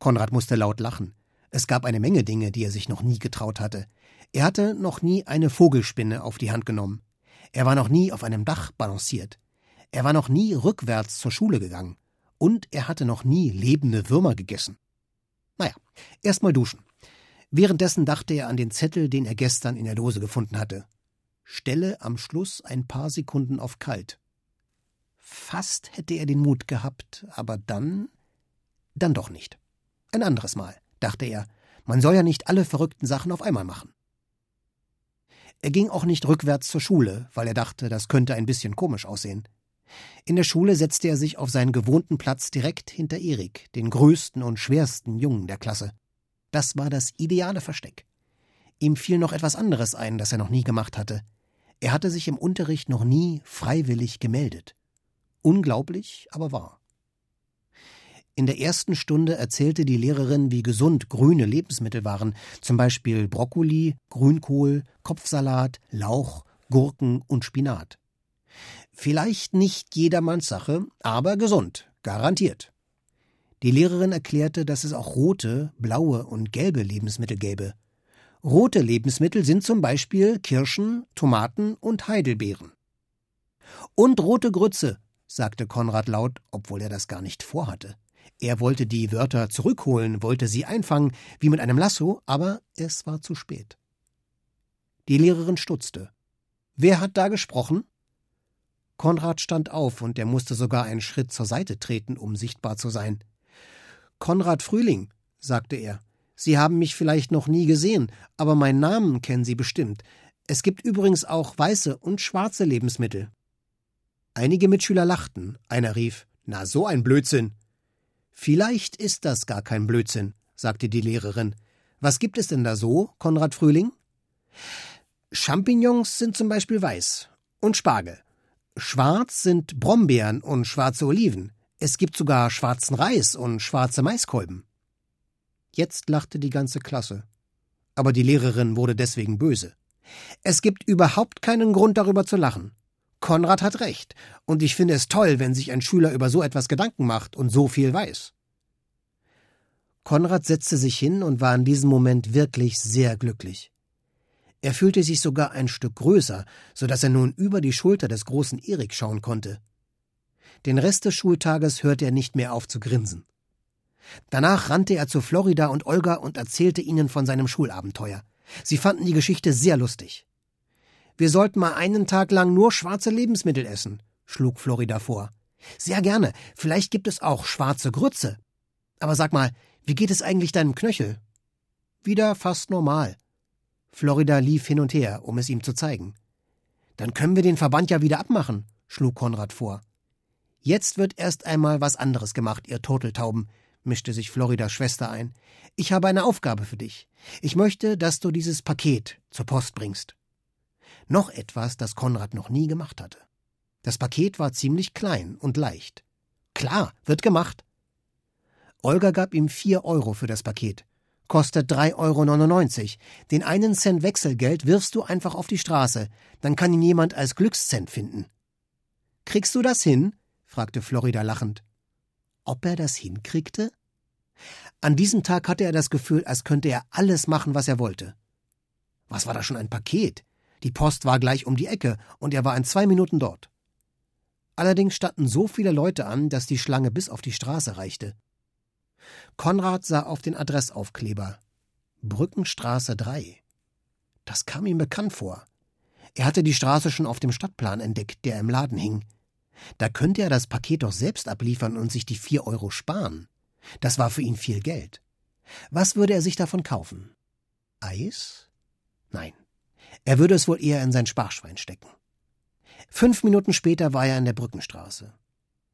Konrad musste laut lachen. Es gab eine Menge Dinge, die er sich noch nie getraut hatte. Er hatte noch nie eine Vogelspinne auf die Hand genommen. Er war noch nie auf einem Dach balanciert. Er war noch nie rückwärts zur Schule gegangen. Und er hatte noch nie lebende Würmer gegessen. Naja, erst mal duschen. Währenddessen dachte er an den Zettel, den er gestern in der Dose gefunden hatte. Stelle am Schluss ein paar Sekunden auf kalt. Fast hätte er den Mut gehabt, aber dann. dann doch nicht. Ein anderes Mal, dachte er. Man soll ja nicht alle verrückten Sachen auf einmal machen. Er ging auch nicht rückwärts zur Schule, weil er dachte, das könnte ein bisschen komisch aussehen. In der Schule setzte er sich auf seinen gewohnten Platz direkt hinter Erik, den größten und schwersten Jungen der Klasse. Das war das ideale Versteck. Ihm fiel noch etwas anderes ein, das er noch nie gemacht hatte. Er hatte sich im Unterricht noch nie freiwillig gemeldet. Unglaublich, aber wahr. In der ersten Stunde erzählte die Lehrerin, wie gesund grüne Lebensmittel waren, zum Beispiel Brokkoli, Grünkohl, Kopfsalat, Lauch, Gurken und Spinat. Vielleicht nicht jedermanns Sache, aber gesund, garantiert. Die Lehrerin erklärte, dass es auch rote, blaue und gelbe Lebensmittel gäbe. Rote Lebensmittel sind zum Beispiel Kirschen, Tomaten und Heidelbeeren. Und rote Grütze, sagte Konrad laut, obwohl er das gar nicht vorhatte. Er wollte die Wörter zurückholen, wollte sie einfangen, wie mit einem Lasso, aber es war zu spät. Die Lehrerin stutzte. Wer hat da gesprochen? Konrad stand auf und er musste sogar einen Schritt zur Seite treten, um sichtbar zu sein. Konrad Frühling, sagte er. Sie haben mich vielleicht noch nie gesehen, aber meinen Namen kennen Sie bestimmt. Es gibt übrigens auch weiße und schwarze Lebensmittel. Einige Mitschüler lachten. Einer rief: Na, so ein Blödsinn. Vielleicht ist das gar kein Blödsinn, sagte die Lehrerin. Was gibt es denn da so, Konrad Frühling? Champignons sind zum Beispiel weiß und Spargel. Schwarz sind Brombeeren und schwarze Oliven. Es gibt sogar schwarzen Reis und schwarze Maiskolben. Jetzt lachte die ganze Klasse. Aber die Lehrerin wurde deswegen böse. Es gibt überhaupt keinen Grund darüber zu lachen. Konrad hat recht, und ich finde es toll, wenn sich ein Schüler über so etwas Gedanken macht und so viel weiß. Konrad setzte sich hin und war in diesem Moment wirklich sehr glücklich. Er fühlte sich sogar ein Stück größer, so dass er nun über die Schulter des großen Erik schauen konnte. Den Rest des Schultages hörte er nicht mehr auf zu grinsen. Danach rannte er zu Florida und Olga und erzählte ihnen von seinem Schulabenteuer. Sie fanden die Geschichte sehr lustig. Wir sollten mal einen Tag lang nur schwarze Lebensmittel essen, schlug Florida vor. Sehr gerne. Vielleicht gibt es auch schwarze Grütze. Aber sag mal, wie geht es eigentlich deinem Knöchel? Wieder fast normal. Florida lief hin und her, um es ihm zu zeigen. Dann können wir den Verband ja wieder abmachen, schlug Konrad vor. Jetzt wird erst einmal was anderes gemacht, ihr Turteltauben, mischte sich Floridas Schwester ein. Ich habe eine Aufgabe für dich. Ich möchte, dass du dieses Paket zur Post bringst. Noch etwas, das Konrad noch nie gemacht hatte. Das Paket war ziemlich klein und leicht. Klar, wird gemacht. Olga gab ihm vier Euro für das Paket. Kostet drei Euro. neunundneunzig. Den einen Cent Wechselgeld wirfst du einfach auf die Straße, dann kann ihn jemand als Glückscent finden. Kriegst du das hin? fragte Florida lachend. Ob er das hinkriegte? An diesem Tag hatte er das Gefühl, als könnte er alles machen, was er wollte. Was war da schon ein Paket? Die Post war gleich um die Ecke, und er war in zwei Minuten dort. Allerdings standen so viele Leute an, dass die Schlange bis auf die Straße reichte. Konrad sah auf den Adressaufkleber Brückenstraße 3. Das kam ihm bekannt vor. Er hatte die Straße schon auf dem Stadtplan entdeckt, der im Laden hing. Da könnte er das Paket doch selbst abliefern und sich die vier Euro sparen. Das war für ihn viel Geld. Was würde er sich davon kaufen? Eis? Nein. Er würde es wohl eher in sein Sparschwein stecken. Fünf Minuten später war er in der Brückenstraße.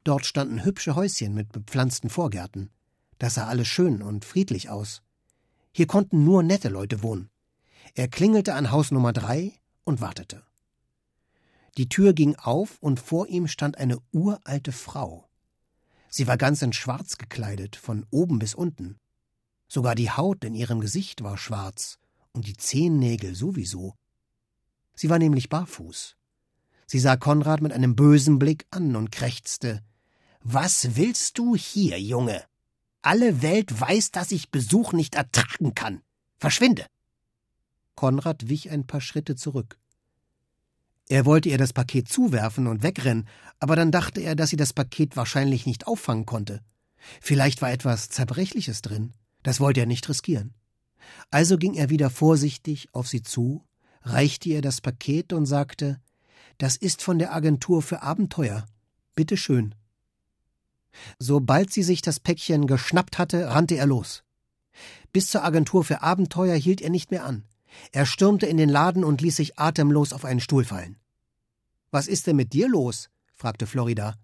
Dort standen hübsche Häuschen mit bepflanzten Vorgärten. Das sah alles schön und friedlich aus. Hier konnten nur nette Leute wohnen. Er klingelte an Haus Nummer drei und wartete. Die Tür ging auf und vor ihm stand eine uralte Frau. Sie war ganz in Schwarz gekleidet, von oben bis unten. Sogar die Haut in ihrem Gesicht war schwarz und die Zehennägel sowieso. Sie war nämlich barfuß. Sie sah Konrad mit einem bösen Blick an und krächzte Was willst du hier, Junge? Alle Welt weiß, dass ich Besuch nicht ertragen kann. Verschwinde. Konrad wich ein paar Schritte zurück. Er wollte ihr das Paket zuwerfen und wegrennen, aber dann dachte er, dass sie das Paket wahrscheinlich nicht auffangen konnte. Vielleicht war etwas Zerbrechliches drin. Das wollte er nicht riskieren. Also ging er wieder vorsichtig auf sie zu, reichte ihr das Paket und sagte Das ist von der Agentur für Abenteuer. Bitte schön. Sobald sie sich das Päckchen geschnappt hatte, rannte er los. Bis zur Agentur für Abenteuer hielt er nicht mehr an. Er stürmte in den Laden und ließ sich atemlos auf einen Stuhl fallen. Was ist denn mit dir los? fragte Florida.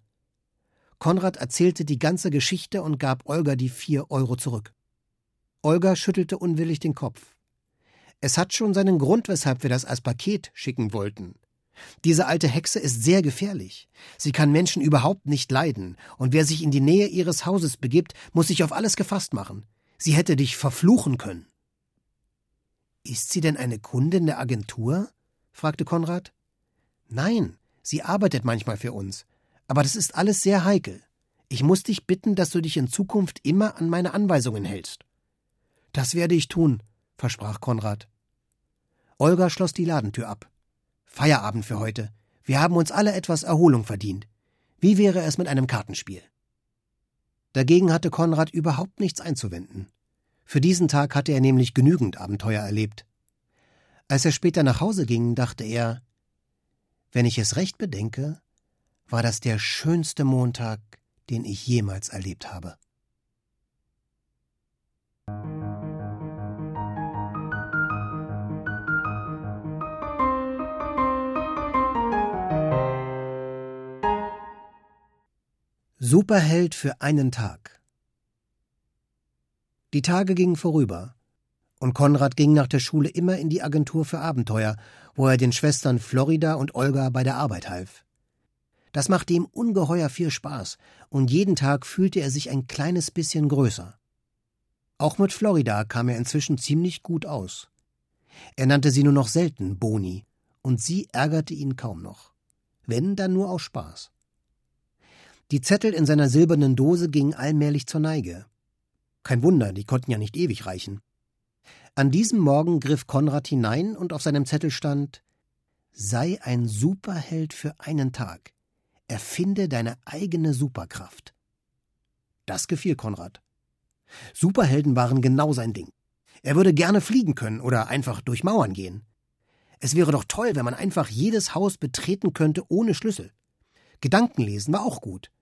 Konrad erzählte die ganze Geschichte und gab Olga die vier Euro zurück. Olga schüttelte unwillig den Kopf. Es hat schon seinen Grund, weshalb wir das als Paket schicken wollten. Diese alte Hexe ist sehr gefährlich. Sie kann Menschen überhaupt nicht leiden, und wer sich in die Nähe ihres Hauses begibt, muss sich auf alles gefasst machen. Sie hätte dich verfluchen können. Ist sie denn eine Kundin der Agentur? fragte Konrad. Nein, sie arbeitet manchmal für uns. Aber das ist alles sehr heikel. Ich muss dich bitten, dass du dich in Zukunft immer an meine Anweisungen hältst. Das werde ich tun, versprach Konrad. Olga schloss die Ladentür ab. Feierabend für heute. Wir haben uns alle etwas Erholung verdient. Wie wäre es mit einem Kartenspiel? Dagegen hatte Konrad überhaupt nichts einzuwenden. Für diesen Tag hatte er nämlich genügend Abenteuer erlebt. Als er später nach Hause ging, dachte er, wenn ich es recht bedenke, war das der schönste Montag, den ich jemals erlebt habe. Superheld für einen Tag die Tage gingen vorüber, und Konrad ging nach der Schule immer in die Agentur für Abenteuer, wo er den Schwestern Florida und Olga bei der Arbeit half. Das machte ihm ungeheuer viel Spaß, und jeden Tag fühlte er sich ein kleines bisschen größer. Auch mit Florida kam er inzwischen ziemlich gut aus. Er nannte sie nur noch selten Boni, und sie ärgerte ihn kaum noch. wenn dann nur aus Spaß. Die Zettel in seiner silbernen Dose gingen allmählich zur Neige. Kein Wunder, die konnten ja nicht ewig reichen. An diesem Morgen griff Konrad hinein und auf seinem Zettel stand Sei ein Superheld für einen Tag. Erfinde deine eigene Superkraft. Das gefiel Konrad. Superhelden waren genau sein Ding. Er würde gerne fliegen können oder einfach durch Mauern gehen. Es wäre doch toll, wenn man einfach jedes Haus betreten könnte ohne Schlüssel. Gedankenlesen war auch gut.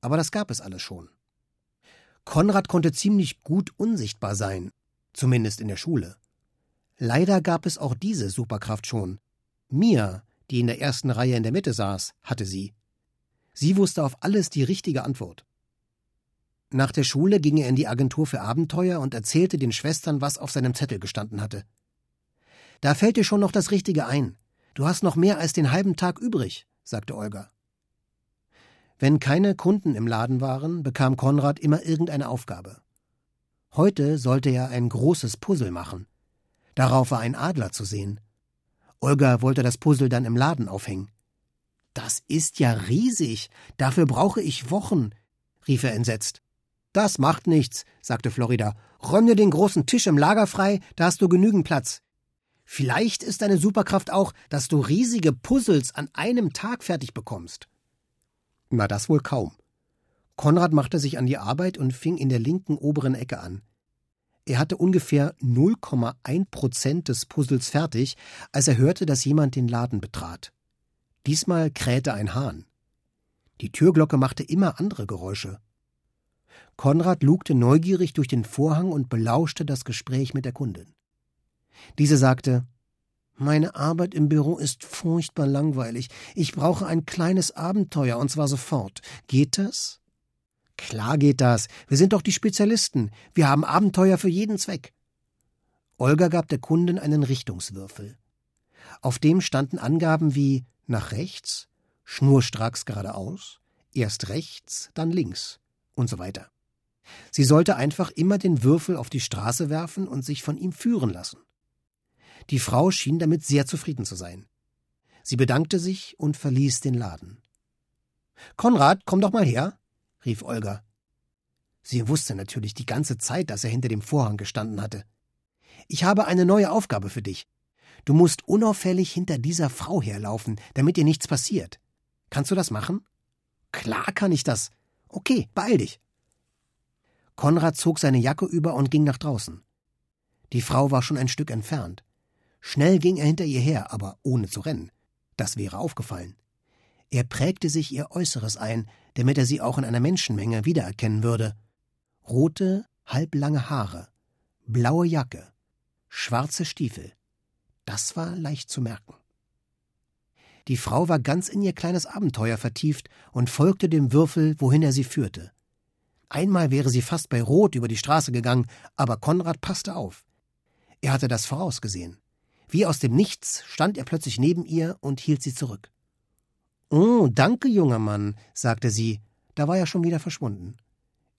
Aber das gab es alles schon. Konrad konnte ziemlich gut unsichtbar sein, zumindest in der Schule. Leider gab es auch diese Superkraft schon. Mia, die in der ersten Reihe in der Mitte saß, hatte sie. Sie wusste auf alles die richtige Antwort. Nach der Schule ging er in die Agentur für Abenteuer und erzählte den Schwestern, was auf seinem Zettel gestanden hatte. Da fällt dir schon noch das Richtige ein. Du hast noch mehr als den halben Tag übrig, sagte Olga. Wenn keine Kunden im Laden waren, bekam Konrad immer irgendeine Aufgabe. Heute sollte er ein großes Puzzle machen. Darauf war ein Adler zu sehen. Olga wollte das Puzzle dann im Laden aufhängen. Das ist ja riesig. Dafür brauche ich Wochen, rief er entsetzt. Das macht nichts, sagte Florida. Räum dir den großen Tisch im Lager frei, da hast du genügend Platz. Vielleicht ist deine Superkraft auch, dass du riesige Puzzles an einem Tag fertig bekommst. Na, das wohl kaum. Konrad machte sich an die Arbeit und fing in der linken oberen Ecke an. Er hatte ungefähr 0,1 Prozent des Puzzles fertig, als er hörte, dass jemand den Laden betrat. Diesmal krähte ein Hahn. Die Türglocke machte immer andere Geräusche. Konrad lugte neugierig durch den Vorhang und belauschte das Gespräch mit der Kundin. Diese sagte Meine Arbeit im Büro ist furchtbar langweilig. Ich brauche ein kleines Abenteuer, und zwar sofort. Geht das? Klar geht das. Wir sind doch die Spezialisten. Wir haben Abenteuer für jeden Zweck. Olga gab der Kundin einen Richtungswürfel. Auf dem standen Angaben wie nach rechts, schnurstracks geradeaus, erst rechts, dann links und so weiter. Sie sollte einfach immer den Würfel auf die Straße werfen und sich von ihm führen lassen. Die Frau schien damit sehr zufrieden zu sein. Sie bedankte sich und verließ den Laden. Konrad, komm doch mal her, rief Olga. Sie wusste natürlich die ganze Zeit, dass er hinter dem Vorhang gestanden hatte. Ich habe eine neue Aufgabe für dich. Du musst unauffällig hinter dieser Frau herlaufen, damit ihr nichts passiert. Kannst du das machen? Klar kann ich das. Okay, beeil dich. Konrad zog seine Jacke über und ging nach draußen. Die Frau war schon ein Stück entfernt. Schnell ging er hinter ihr her, aber ohne zu rennen. Das wäre aufgefallen. Er prägte sich ihr Äußeres ein, damit er sie auch in einer Menschenmenge wiedererkennen würde. Rote, halblange Haare, blaue Jacke, schwarze Stiefel. Das war leicht zu merken. Die Frau war ganz in ihr kleines Abenteuer vertieft und folgte dem Würfel, wohin er sie führte. Einmal wäre sie fast bei Rot über die Straße gegangen, aber Konrad passte auf. Er hatte das vorausgesehen. Wie aus dem Nichts stand er plötzlich neben ihr und hielt sie zurück. Oh, danke, junger Mann, sagte sie, da war er schon wieder verschwunden.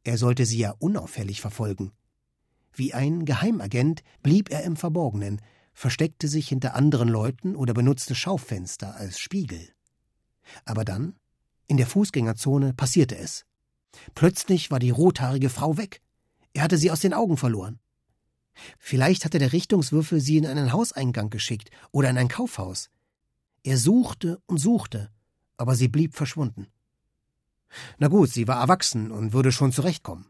Er sollte sie ja unauffällig verfolgen. Wie ein Geheimagent blieb er im Verborgenen, versteckte sich hinter anderen Leuten oder benutzte Schaufenster als Spiegel. Aber dann, in der Fußgängerzone, passierte es. Plötzlich war die rothaarige Frau weg. Er hatte sie aus den Augen verloren. Vielleicht hatte der Richtungswürfel sie in einen Hauseingang geschickt oder in ein Kaufhaus. Er suchte und suchte, aber sie blieb verschwunden. Na gut, sie war erwachsen und würde schon zurechtkommen.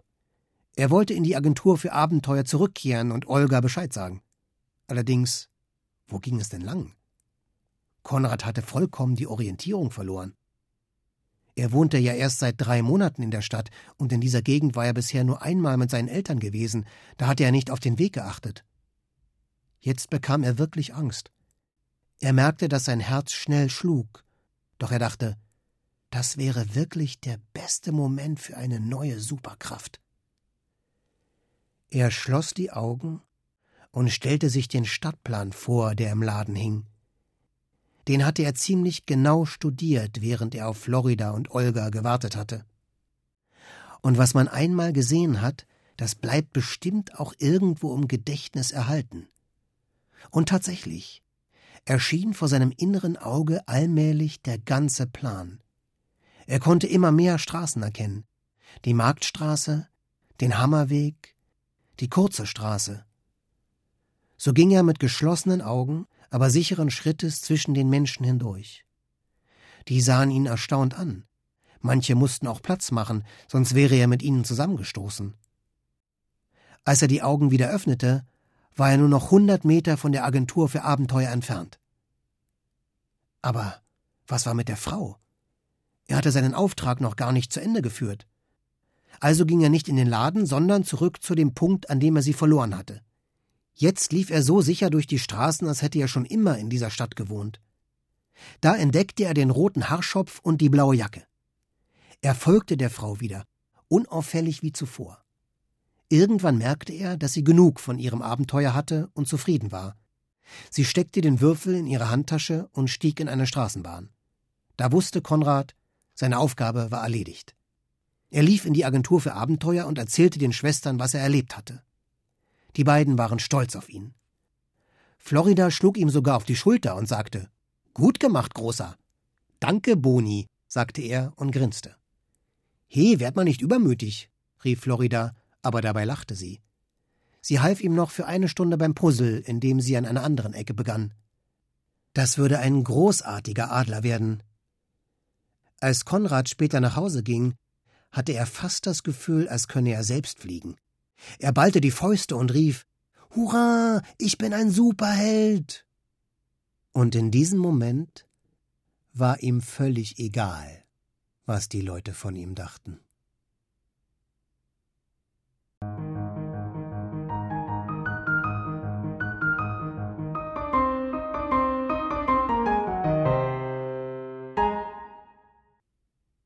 Er wollte in die Agentur für Abenteuer zurückkehren und Olga Bescheid sagen. Allerdings, wo ging es denn lang? Konrad hatte vollkommen die Orientierung verloren. Er wohnte ja erst seit drei Monaten in der Stadt, und in dieser Gegend war er bisher nur einmal mit seinen Eltern gewesen, da hatte er nicht auf den Weg geachtet. Jetzt bekam er wirklich Angst. Er merkte, dass sein Herz schnell schlug, doch er dachte, das wäre wirklich der beste Moment für eine neue Superkraft. Er schloss die Augen und stellte sich den Stadtplan vor, der im Laden hing. Den hatte er ziemlich genau studiert, während er auf Florida und Olga gewartet hatte. Und was man einmal gesehen hat, das bleibt bestimmt auch irgendwo im Gedächtnis erhalten. Und tatsächlich, erschien vor seinem inneren Auge allmählich der ganze Plan. Er konnte immer mehr Straßen erkennen. Die Marktstraße, den Hammerweg, die kurze Straße. So ging er mit geschlossenen Augen, aber sicheren Schrittes zwischen den Menschen hindurch. Die sahen ihn erstaunt an. Manche mussten auch Platz machen, sonst wäre er mit ihnen zusammengestoßen. Als er die Augen wieder öffnete, war er nur noch hundert Meter von der Agentur für Abenteuer entfernt. Aber was war mit der Frau? Er hatte seinen Auftrag noch gar nicht zu Ende geführt. Also ging er nicht in den Laden, sondern zurück zu dem Punkt, an dem er sie verloren hatte. Jetzt lief er so sicher durch die Straßen, als hätte er schon immer in dieser Stadt gewohnt. Da entdeckte er den roten Haarschopf und die blaue Jacke. Er folgte der Frau wieder, unauffällig wie zuvor. Irgendwann merkte er, dass sie genug von ihrem Abenteuer hatte und zufrieden war. Sie steckte den Würfel in ihre Handtasche und stieg in eine Straßenbahn. Da wusste Konrad, seine Aufgabe war erledigt. Er lief in die Agentur für Abenteuer und erzählte den Schwestern, was er erlebt hatte. Die beiden waren stolz auf ihn. Florida schlug ihm sogar auf die Schulter und sagte Gut gemacht, Großer. Danke, Boni, sagte er und grinste. He, werd mal nicht übermütig, rief Florida aber dabei lachte sie. Sie half ihm noch für eine Stunde beim Puzzle, indem sie an einer anderen Ecke begann. Das würde ein großartiger Adler werden. Als Konrad später nach Hause ging, hatte er fast das Gefühl, als könne er selbst fliegen. Er ballte die Fäuste und rief Hurra, ich bin ein Superheld. Und in diesem Moment war ihm völlig egal, was die Leute von ihm dachten.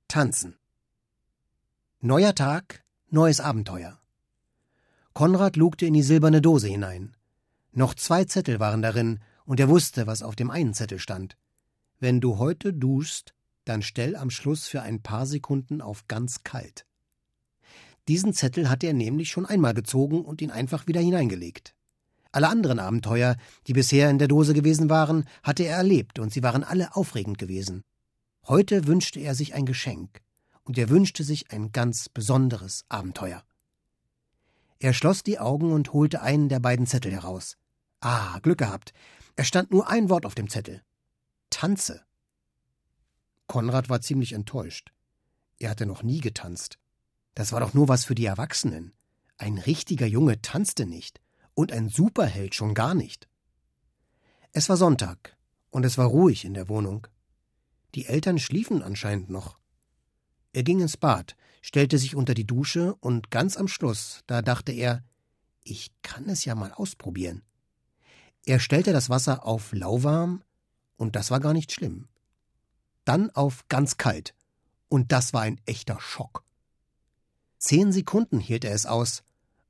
Tanzen. Neuer Tag, neues Abenteuer. Konrad lugte in die silberne Dose hinein. Noch zwei Zettel waren darin, und er wusste, was auf dem einen Zettel stand. Wenn du heute duschst, dann stell am Schluss für ein paar Sekunden auf ganz kalt. Diesen Zettel hatte er nämlich schon einmal gezogen und ihn einfach wieder hineingelegt. Alle anderen Abenteuer, die bisher in der Dose gewesen waren, hatte er erlebt, und sie waren alle aufregend gewesen. Heute wünschte er sich ein Geschenk, und er wünschte sich ein ganz besonderes Abenteuer. Er schloss die Augen und holte einen der beiden Zettel heraus. Ah, Glück gehabt. Es stand nur ein Wort auf dem Zettel. Tanze. Konrad war ziemlich enttäuscht. Er hatte noch nie getanzt. Das war doch nur was für die Erwachsenen. Ein richtiger Junge tanzte nicht, und ein Superheld schon gar nicht. Es war Sonntag, und es war ruhig in der Wohnung. Die Eltern schliefen anscheinend noch. Er ging ins Bad, stellte sich unter die Dusche und ganz am Schluss, da dachte er, ich kann es ja mal ausprobieren. Er stellte das Wasser auf lauwarm, und das war gar nicht schlimm. Dann auf ganz kalt, und das war ein echter Schock. Zehn Sekunden hielt er es aus,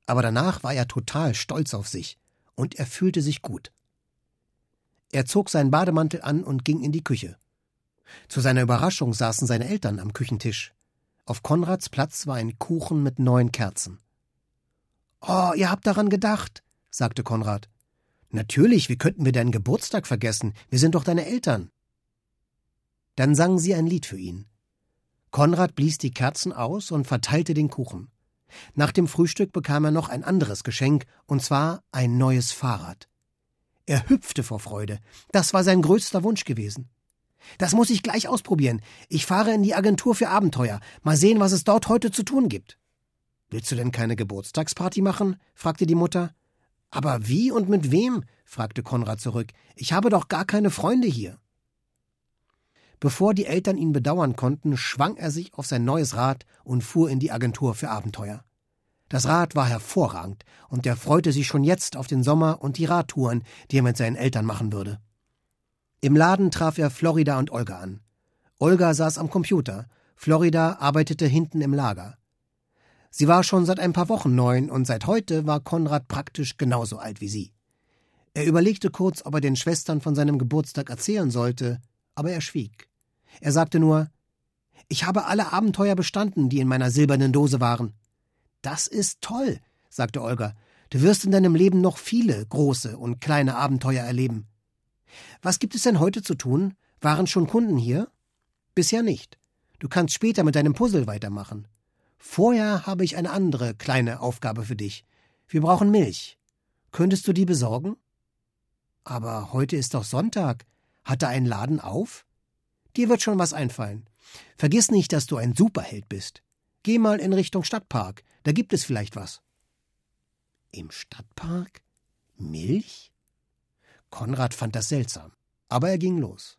aber danach war er total stolz auf sich, und er fühlte sich gut. Er zog seinen Bademantel an und ging in die Küche. Zu seiner Überraschung saßen seine Eltern am Küchentisch. Auf Konrads Platz war ein Kuchen mit neun Kerzen. Oh, ihr habt daran gedacht, sagte Konrad. Natürlich, wie könnten wir deinen Geburtstag vergessen? Wir sind doch deine Eltern. Dann sangen sie ein Lied für ihn. Konrad blies die Kerzen aus und verteilte den Kuchen. Nach dem Frühstück bekam er noch ein anderes Geschenk, und zwar ein neues Fahrrad. Er hüpfte vor Freude. Das war sein größter Wunsch gewesen. Das muss ich gleich ausprobieren. Ich fahre in die Agentur für Abenteuer. Mal sehen, was es dort heute zu tun gibt. Willst du denn keine Geburtstagsparty machen? fragte die Mutter. Aber wie und mit wem? fragte Konrad zurück. Ich habe doch gar keine Freunde hier. Bevor die Eltern ihn bedauern konnten, schwang er sich auf sein neues Rad und fuhr in die Agentur für Abenteuer. Das Rad war hervorragend, und er freute sich schon jetzt auf den Sommer und die Radtouren, die er mit seinen Eltern machen würde. Im Laden traf er Florida und Olga an. Olga saß am Computer, Florida arbeitete hinten im Lager. Sie war schon seit ein paar Wochen neun und seit heute war Konrad praktisch genauso alt wie sie. Er überlegte kurz, ob er den Schwestern von seinem Geburtstag erzählen sollte, aber er schwieg. Er sagte nur Ich habe alle Abenteuer bestanden, die in meiner silbernen Dose waren. Das ist toll, sagte Olga. Du wirst in deinem Leben noch viele große und kleine Abenteuer erleben. Was gibt es denn heute zu tun? Waren schon Kunden hier? Bisher nicht. Du kannst später mit deinem Puzzle weitermachen. Vorher habe ich eine andere kleine Aufgabe für dich. Wir brauchen Milch. Könntest du die besorgen? Aber heute ist doch Sonntag. Hat da ein Laden auf? Dir wird schon was einfallen. Vergiss nicht, dass du ein Superheld bist. Geh mal in Richtung Stadtpark, da gibt es vielleicht was. Im Stadtpark? Milch? Konrad fand das seltsam, aber er ging los.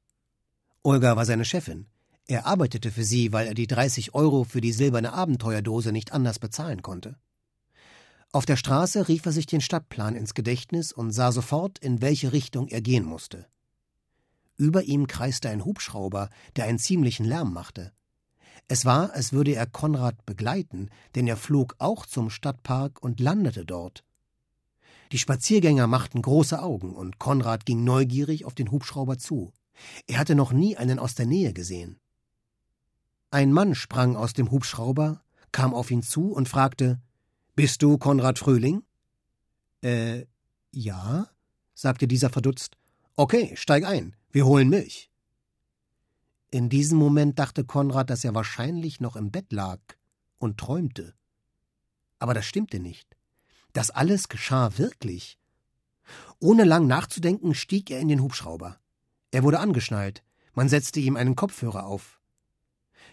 Olga war seine Chefin. Er arbeitete für sie, weil er die 30 Euro für die silberne Abenteuerdose nicht anders bezahlen konnte. Auf der Straße rief er sich den Stadtplan ins Gedächtnis und sah sofort, in welche Richtung er gehen musste. Über ihm kreiste ein Hubschrauber, der einen ziemlichen Lärm machte. Es war, als würde er Konrad begleiten, denn er flog auch zum Stadtpark und landete dort. Die Spaziergänger machten große Augen, und Konrad ging neugierig auf den Hubschrauber zu. Er hatte noch nie einen aus der Nähe gesehen. Ein Mann sprang aus dem Hubschrauber, kam auf ihn zu und fragte Bist du Konrad Frühling? Äh, ja, sagte dieser verdutzt. Okay, steig ein, wir holen Milch. In diesem Moment dachte Konrad, dass er wahrscheinlich noch im Bett lag und träumte. Aber das stimmte nicht. Das alles geschah wirklich. Ohne lang nachzudenken, stieg er in den Hubschrauber. Er wurde angeschnallt, man setzte ihm einen Kopfhörer auf.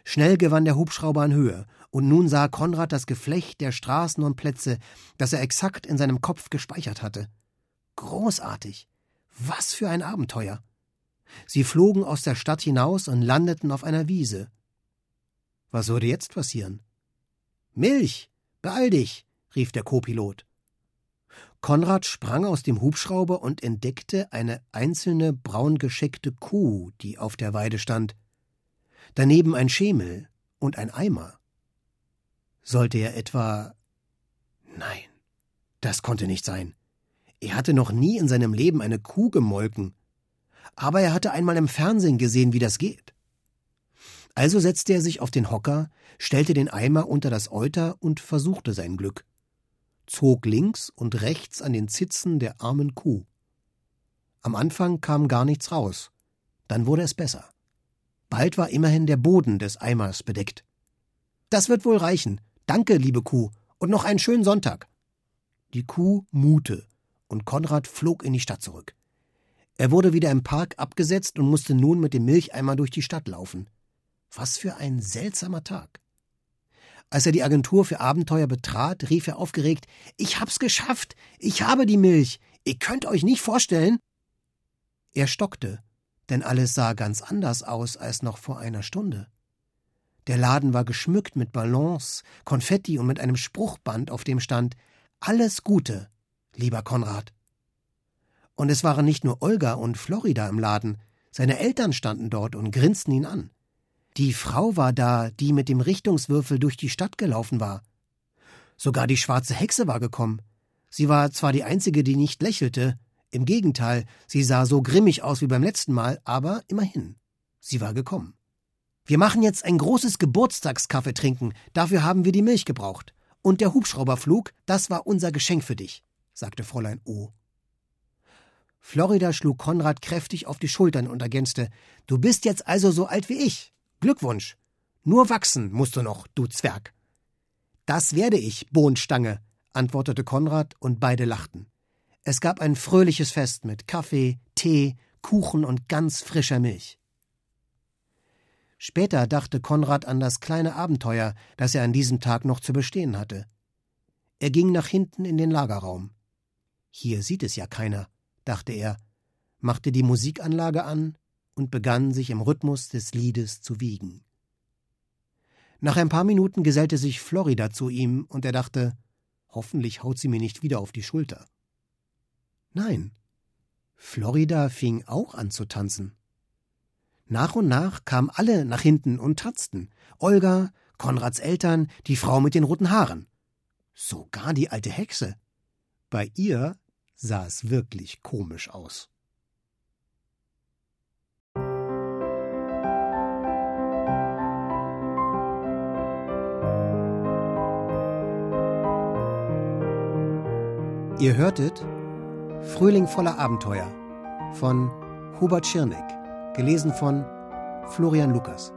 Schnell gewann der Hubschrauber an Höhe, und nun sah Konrad das Geflecht der Straßen und Plätze, das er exakt in seinem Kopf gespeichert hatte. Großartig. Was für ein Abenteuer. Sie flogen aus der Stadt hinaus und landeten auf einer Wiese. Was würde jetzt passieren? Milch. Beeil dich, rief der Kopilot. Konrad sprang aus dem Hubschrauber und entdeckte eine einzelne braungescheckte Kuh, die auf der Weide stand. Daneben ein Schemel und ein Eimer. Sollte er etwa. Nein, das konnte nicht sein. Er hatte noch nie in seinem Leben eine Kuh gemolken. Aber er hatte einmal im Fernsehen gesehen, wie das geht. Also setzte er sich auf den Hocker, stellte den Eimer unter das Euter und versuchte sein Glück zog links und rechts an den Zitzen der armen Kuh. Am Anfang kam gar nichts raus, dann wurde es besser. Bald war immerhin der Boden des Eimers bedeckt. Das wird wohl reichen. Danke, liebe Kuh, und noch einen schönen Sonntag. Die Kuh mute, und Konrad flog in die Stadt zurück. Er wurde wieder im Park abgesetzt und musste nun mit dem Milcheimer durch die Stadt laufen. Was für ein seltsamer Tag. Als er die Agentur für Abenteuer betrat, rief er aufgeregt Ich hab's geschafft. Ich habe die Milch. Ihr könnt euch nicht vorstellen. Er stockte, denn alles sah ganz anders aus als noch vor einer Stunde. Der Laden war geschmückt mit Ballons, Konfetti und mit einem Spruchband, auf dem stand Alles Gute, lieber Konrad. Und es waren nicht nur Olga und Florida im Laden, seine Eltern standen dort und grinsten ihn an. Die Frau war da, die mit dem Richtungswürfel durch die Stadt gelaufen war. Sogar die schwarze Hexe war gekommen. Sie war zwar die einzige, die nicht lächelte, im Gegenteil, sie sah so grimmig aus wie beim letzten Mal, aber immerhin, sie war gekommen. Wir machen jetzt ein großes Geburtstagskaffee trinken, dafür haben wir die Milch gebraucht. Und der Hubschrauberflug, das war unser Geschenk für dich, sagte Fräulein O. Florida schlug Konrad kräftig auf die Schultern und ergänzte Du bist jetzt also so alt wie ich. Glückwunsch. Nur wachsen musst du noch, du Zwerg. Das werde ich, Bohnstange, antwortete Konrad und beide lachten. Es gab ein fröhliches Fest mit Kaffee, Tee, Kuchen und ganz frischer Milch. Später dachte Konrad an das kleine Abenteuer, das er an diesem Tag noch zu bestehen hatte. Er ging nach hinten in den Lagerraum. Hier sieht es ja keiner, dachte er, machte die Musikanlage an und begann sich im Rhythmus des Liedes zu wiegen. Nach ein paar Minuten gesellte sich Florida zu ihm, und er dachte, hoffentlich haut sie mir nicht wieder auf die Schulter. Nein, Florida fing auch an zu tanzen. Nach und nach kamen alle nach hinten und tanzten. Olga, Konrads Eltern, die Frau mit den roten Haaren. Sogar die alte Hexe. Bei ihr sah es wirklich komisch aus. Ihr hörtet Frühling voller Abenteuer von Hubert Schirneck, gelesen von Florian Lukas.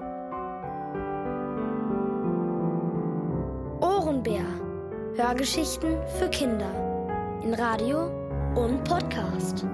Ohrenbär. Hörgeschichten für Kinder. In Radio und Podcast.